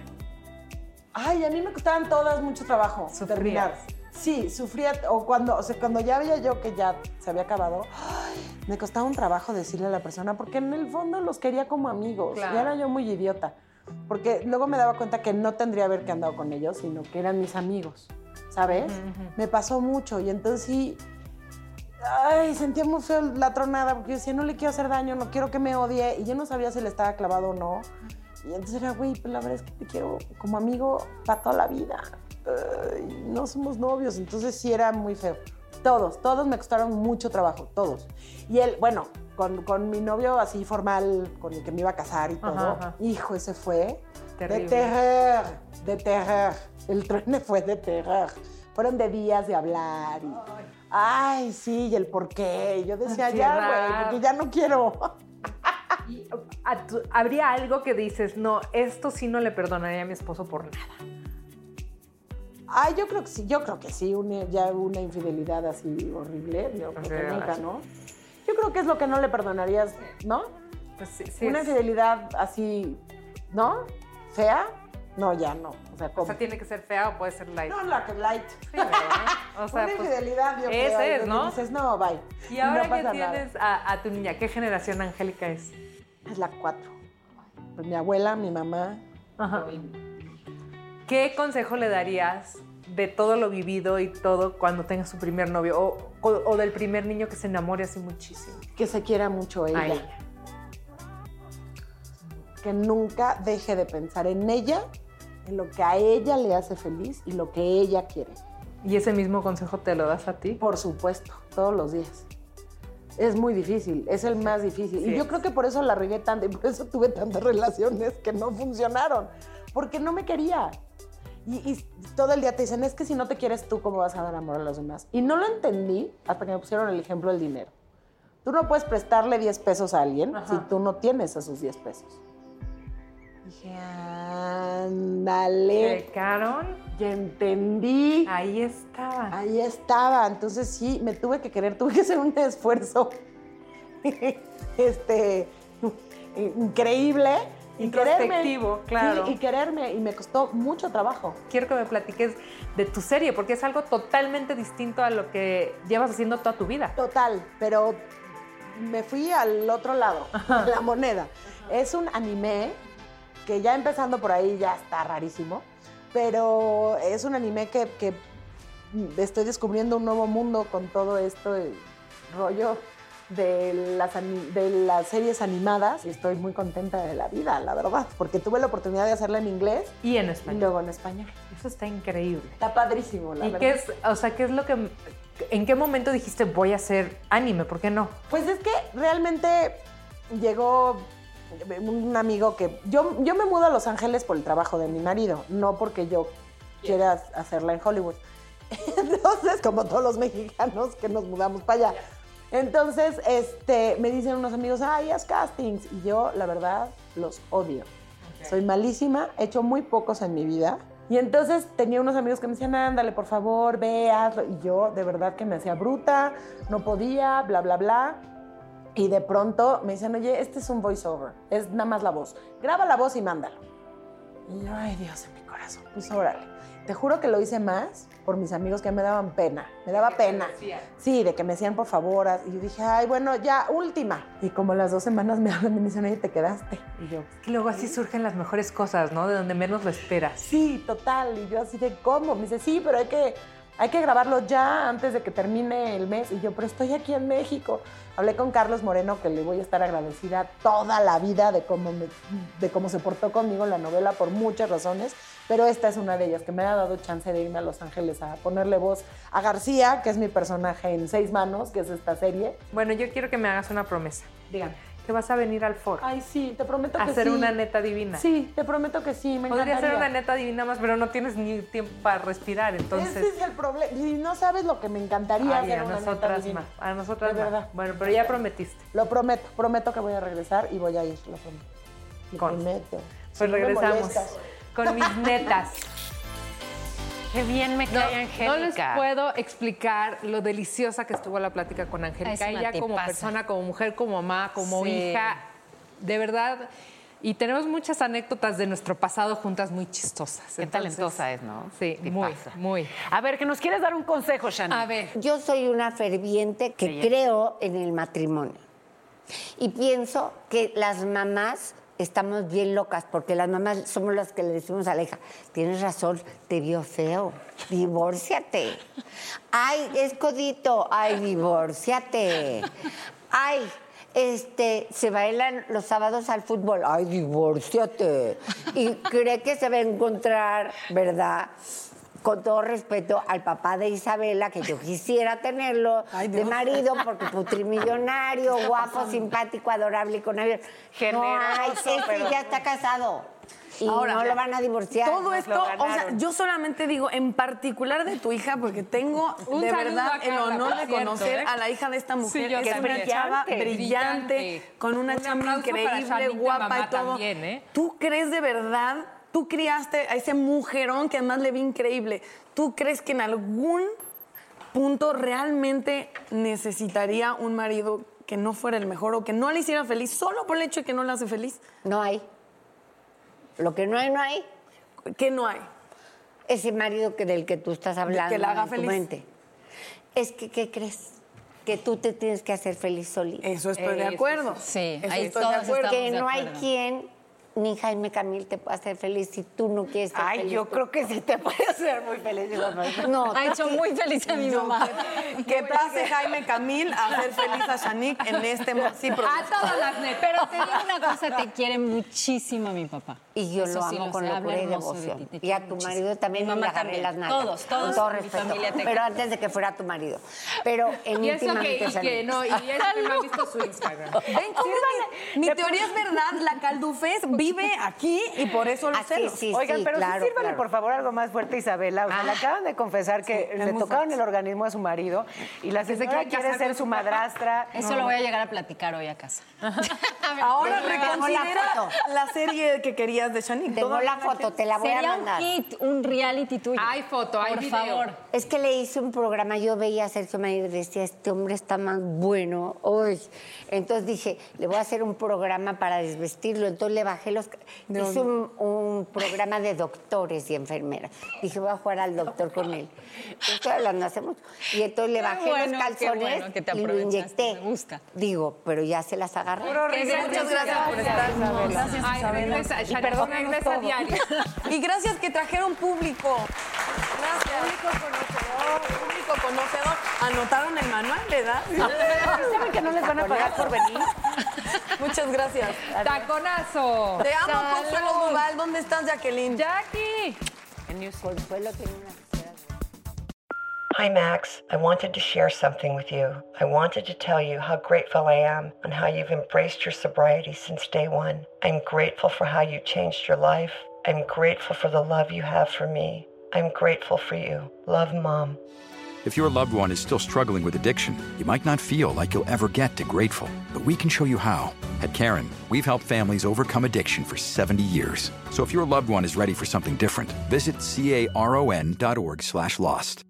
Ay, a mí me costaban todas mucho trabajo ¿Sufrías? terminar. Sí, sufría, o cuando, o sea, cuando ya veía yo que ya se había acabado, ay, me costaba un trabajo decirle a la persona, porque en el fondo los quería como amigos. Claro. Y era yo muy idiota. Porque luego me daba cuenta que no tendría ver que andado con ellos, sino que eran mis amigos, ¿sabes? Me pasó mucho y entonces sí, ay, sentía muy feo la tronada, porque yo decía, no le quiero hacer daño, no quiero que me odie, y yo no sabía si le estaba clavado o no. Y entonces era, güey, pues la verdad es que te quiero como amigo para toda la vida. No somos novios, entonces sí era muy feo. Todos, todos me costaron mucho trabajo, todos. Y él, bueno, con, con mi novio así formal, con el que me iba a casar y todo, Ajá, ajá. hijo, ese fue Terrible. de terror, de terror. El truene fue de terror. Fueron de días de hablar y, ay, sí, y el por qué. Yo decía, ya, güey, porque ya no quiero. *laughs* Tu- ¿Habría algo que dices, no, esto sí no le perdonaría a mi esposo por nada? Ay, yo creo que sí, yo creo que sí, una- ya una infidelidad así horrible, yo creo que nunca, ¿no? Yo creo que es lo que no le perdonarías, ¿no? Pues sí, sí una es- infidelidad así, ¿no? ¿Fea? No, ya no. O sea, o ¿cómo? sea, tiene que ser fea o puede ser light. No, la que light. Sí, ¿verdad? *laughs* O sea, una pues, infidelidad, yo ese creo, y es, ¿no? Dices, no, bye. Y ahora no que tienes a, a tu niña, ¿qué generación Angélica es? Es la cuatro. Pues mi abuela, mi mamá. Ajá. ¿Qué consejo le darías de todo lo vivido y todo cuando tenga su primer novio? O, o- o del primer niño que se enamore así muchísimo. Que se quiera mucho ella. A ella. Que nunca deje de pensar en ella, en lo que a ella le hace feliz y lo que ella quiere. ¿Y ese mismo consejo te lo das a ti? Por supuesto, todos los días. Es muy difícil, es el más difícil. Sí y yo es. creo que por eso la regué tanto y por eso tuve tantas *laughs* relaciones que no funcionaron. Porque no me quería. Y, y todo el día te dicen, es que si no te quieres tú, ¿cómo vas a dar amor a los demás? Y no lo entendí hasta que me pusieron el ejemplo del dinero. Tú no puedes prestarle 10 pesos a alguien si tú no tienes esos 10 pesos. Dije, ándale. ¿Checaron? Ya entendí. Ahí estaba. Ahí estaba. Entonces sí, me tuve que querer, tuve que hacer un esfuerzo *laughs* este, increíble. Y Introspectivo, quererme. claro. Sí, y quererme. Y me costó mucho trabajo. Quiero que me platiques de tu serie, porque es algo totalmente distinto a lo que llevas haciendo toda tu vida. Total, pero me fui al otro lado, la moneda. Es un anime que ya empezando por ahí ya está rarísimo, pero es un anime que, que estoy descubriendo un nuevo mundo con todo esto de rollo de las, de las series animadas y estoy muy contenta de la vida, la verdad, porque tuve la oportunidad de hacerla en inglés Y en y español. luego en español. Eso está increíble. Está padrísimo, la ¿Y verdad. qué es, o sea, qué es lo que, en qué momento dijiste voy a hacer anime? ¿Por qué no? Pues es que realmente llegó un amigo que... Yo, yo me mudo a Los Ángeles por el trabajo de mi marido, no porque yo quiera hacerla en Hollywood. *laughs* Entonces, como todos los mexicanos que nos mudamos para allá. Entonces, este, me dicen unos amigos, ay, haz castings. Y yo, la verdad, los odio. Soy malísima, he hecho muy pocos en mi vida. Y entonces tenía unos amigos que me decían, ándale, por favor, ve, hazlo. Y yo, de verdad, que me hacía bruta, no podía, bla, bla, bla. Y de pronto me dicen, oye, este es un voiceover, es nada más la voz. Graba la voz y mándalo. Y yo, ay, Dios en mi corazón, pues órale. Te juro que lo hice más por mis amigos que me daban pena. Me daba pena. Sí, de que me decían por favor. Y yo dije, ay, bueno, ya, última. Y como las dos semanas me *laughs* hablan y me dicen, oye, te quedaste. Y yo, Y luego así surgen las mejores cosas, ¿no? De donde menos lo esperas. Sí, total. Y yo así de, ¿cómo? Me dice, sí, pero hay que, hay que grabarlo ya antes de que termine el mes. Y yo, pero estoy aquí en México. Hablé con Carlos Moreno, que le voy a estar agradecida toda la vida de cómo, me- de cómo se portó conmigo en la novela por muchas razones. Pero esta es una de ellas, que me ha dado chance de irme a Los Ángeles a ponerle voz a García, que es mi personaje en Seis Manos, que es esta serie. Bueno, yo quiero que me hagas una promesa. Dígame. Que vas a venir al foro. Ay, sí, te prometo a que hacer sí. una neta divina. Sí, te prometo que sí, me Podría ser una neta divina más, pero no tienes ni tiempo para respirar, entonces. Ese es el problema. Y no sabes lo que me encantaría Ay, hacer a una neta nosotras divina. más. A nosotras De más. verdad. Bueno, pero ya prometiste. Lo prometo, prometo que voy a regresar y voy a ir, lo prometo. Lo Con- prometo. Pues Si regresamos con mis netas. *laughs* Qué bien me No, cae no les Angélica. puedo explicar lo deliciosa que estuvo la plática con Angélica. Ella como persona, como mujer, como mamá, como Sí. hija, de verdad. Y tenemos muchas anécdotas de nuestro pasado juntas muy chistosas. Qué talentosa es, ¿no? Sí, muy, pasa. muy. A ver, que nos quieres dar un consejo, Shani. A ver, Yo soy una ferviente que creo en el matrimonio. Y pienso que las mamás estamos bien locas, porque las mamás somos las que le decimos a la hija, tienes razón, te vio feo, divórciate. Ay, es codito, ay, divórciate. Ay, este, se bailan los sábados al fútbol, ay, divórciate. Y cree que se va a encontrar, ¿verdad? Con todo respeto al papá de Isabela, que yo quisiera tenerlo *laughs* de marido, *laughs* porque putrimillonario, guapo, simpático, adorable y con. No hay, Generoso, ese pero- ya está casado. Y Ahora, no lo van a divorciar. Todo esto, o sea, yo solamente digo en particular de tu hija, porque tengo Un de verdad el honor de cierto, conocer ¿eh? a la hija de esta mujer, que es también. una chava Brillante, con una Un increíble, guapa y todo. también, ¿eh? ¿Tú crees de verdad? Tú criaste a ese mujerón que además le vi increíble. ¿Tú crees que en algún punto realmente necesitaría un marido que no fuera el mejor o que no le hiciera feliz solo por el hecho de que no la hace feliz? No hay. Lo que no hay, no hay. ¿Qué no hay? Ese marido que, del que tú estás hablando que la haga en tu feliz. mente. Es que, ¿qué crees? Que tú te tienes que hacer feliz solito. Eso estoy de Eso acuerdo. sí. Eso ahí estoy de acuerdo. Que de no hay quien, ni Jaime Camil, te pueda hacer feliz si tú no quieres ser Ay, feliz. yo creo que sí te puede hacer muy feliz. No, Ha hecho muy feliz a mi mamá. Que pase Jaime Camil a hacer feliz a Shanique en este sí, a todas las netas. Pero te digo una cosa, te quiere muchísimo mi papá. Y yo Eso lo sí amo lo con sé, locura y de devoción. ti, y a tu muchísimo. marido también mamá agarré también. las nalgas. Todos, todos Con todo respeto. Pero antes de que fuera tu marido. *laughs* Pero en Y eso que, y que no, y eso que no ha visto su Instagram. *laughs* Ven, cómo mi, mi *laughs* teoría es verdad, la Caldufés vive aquí y por eso los Aquí celos. sí, Oigan, sí, pero claro, sí sírvale claro. por favor algo más fuerte a Isabela. O sea, le acaban de confesar que le tocaron fuerte. el organismo a su marido y la se señora quiere ser su madrastra. *laughs* Eso No, lo voy a llegar a platicar hoy a casa. *laughs* Ahora la reconsidera foto. la serie que querías de Shanique. Tengo la foto, te la voy a Sería un mandar. hit, un reality tuyo. Hay foto, hay Por video. favor. Es que le hice un programa, yo veía a Sergio Mayer y decía, este hombre está más bueno hoy. Entonces dije, le voy a hacer un programa para desvestirlo. Entonces le bajé los... Hice un, un programa de doctores y enfermeras. Dije, voy a jugar al doctor con él. Estoy hablando hace mucho. Y entonces le bajé bueno, los calzones bueno que te y lo aprovechaste, inyecté. me gusta. Digo, pero ya se las agarré. Muchas gracias por estar. Gracias, Ay, Isabela. regresa, Y diario. Y gracias que trajeron público. Gracias. Público conocedor. Público conocedor. Anotaron el manual, ¿verdad? *laughs* ¿Saben que no les van a pagar por venir? Muchas gracias. ¡Taconazo! Te amo, ¡Salud! Consuelo Duval. ¿Dónde estás, Jacqueline? ¡Jackie! Consuelo tiene una. Hi, Max. I wanted to share something with you. I wanted to tell you how grateful I am and how you've embraced your sobriety since day one. I'm grateful for how you changed your life. I'm grateful for the love you have for me. I'm grateful for you. Love, Mom. If your loved one is still struggling with addiction, you might not feel like you'll ever get to grateful, but we can show you how. At Karen, we've helped families overcome addiction for 70 years. So if your loved one is ready for something different, visit caron.org slash lost.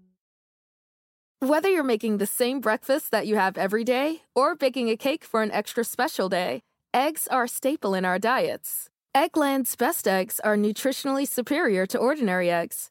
Whether you're making the same breakfast that you have every day or baking a cake for an extra special day, eggs are a staple in our diets. Eggland's best eggs are nutritionally superior to ordinary eggs,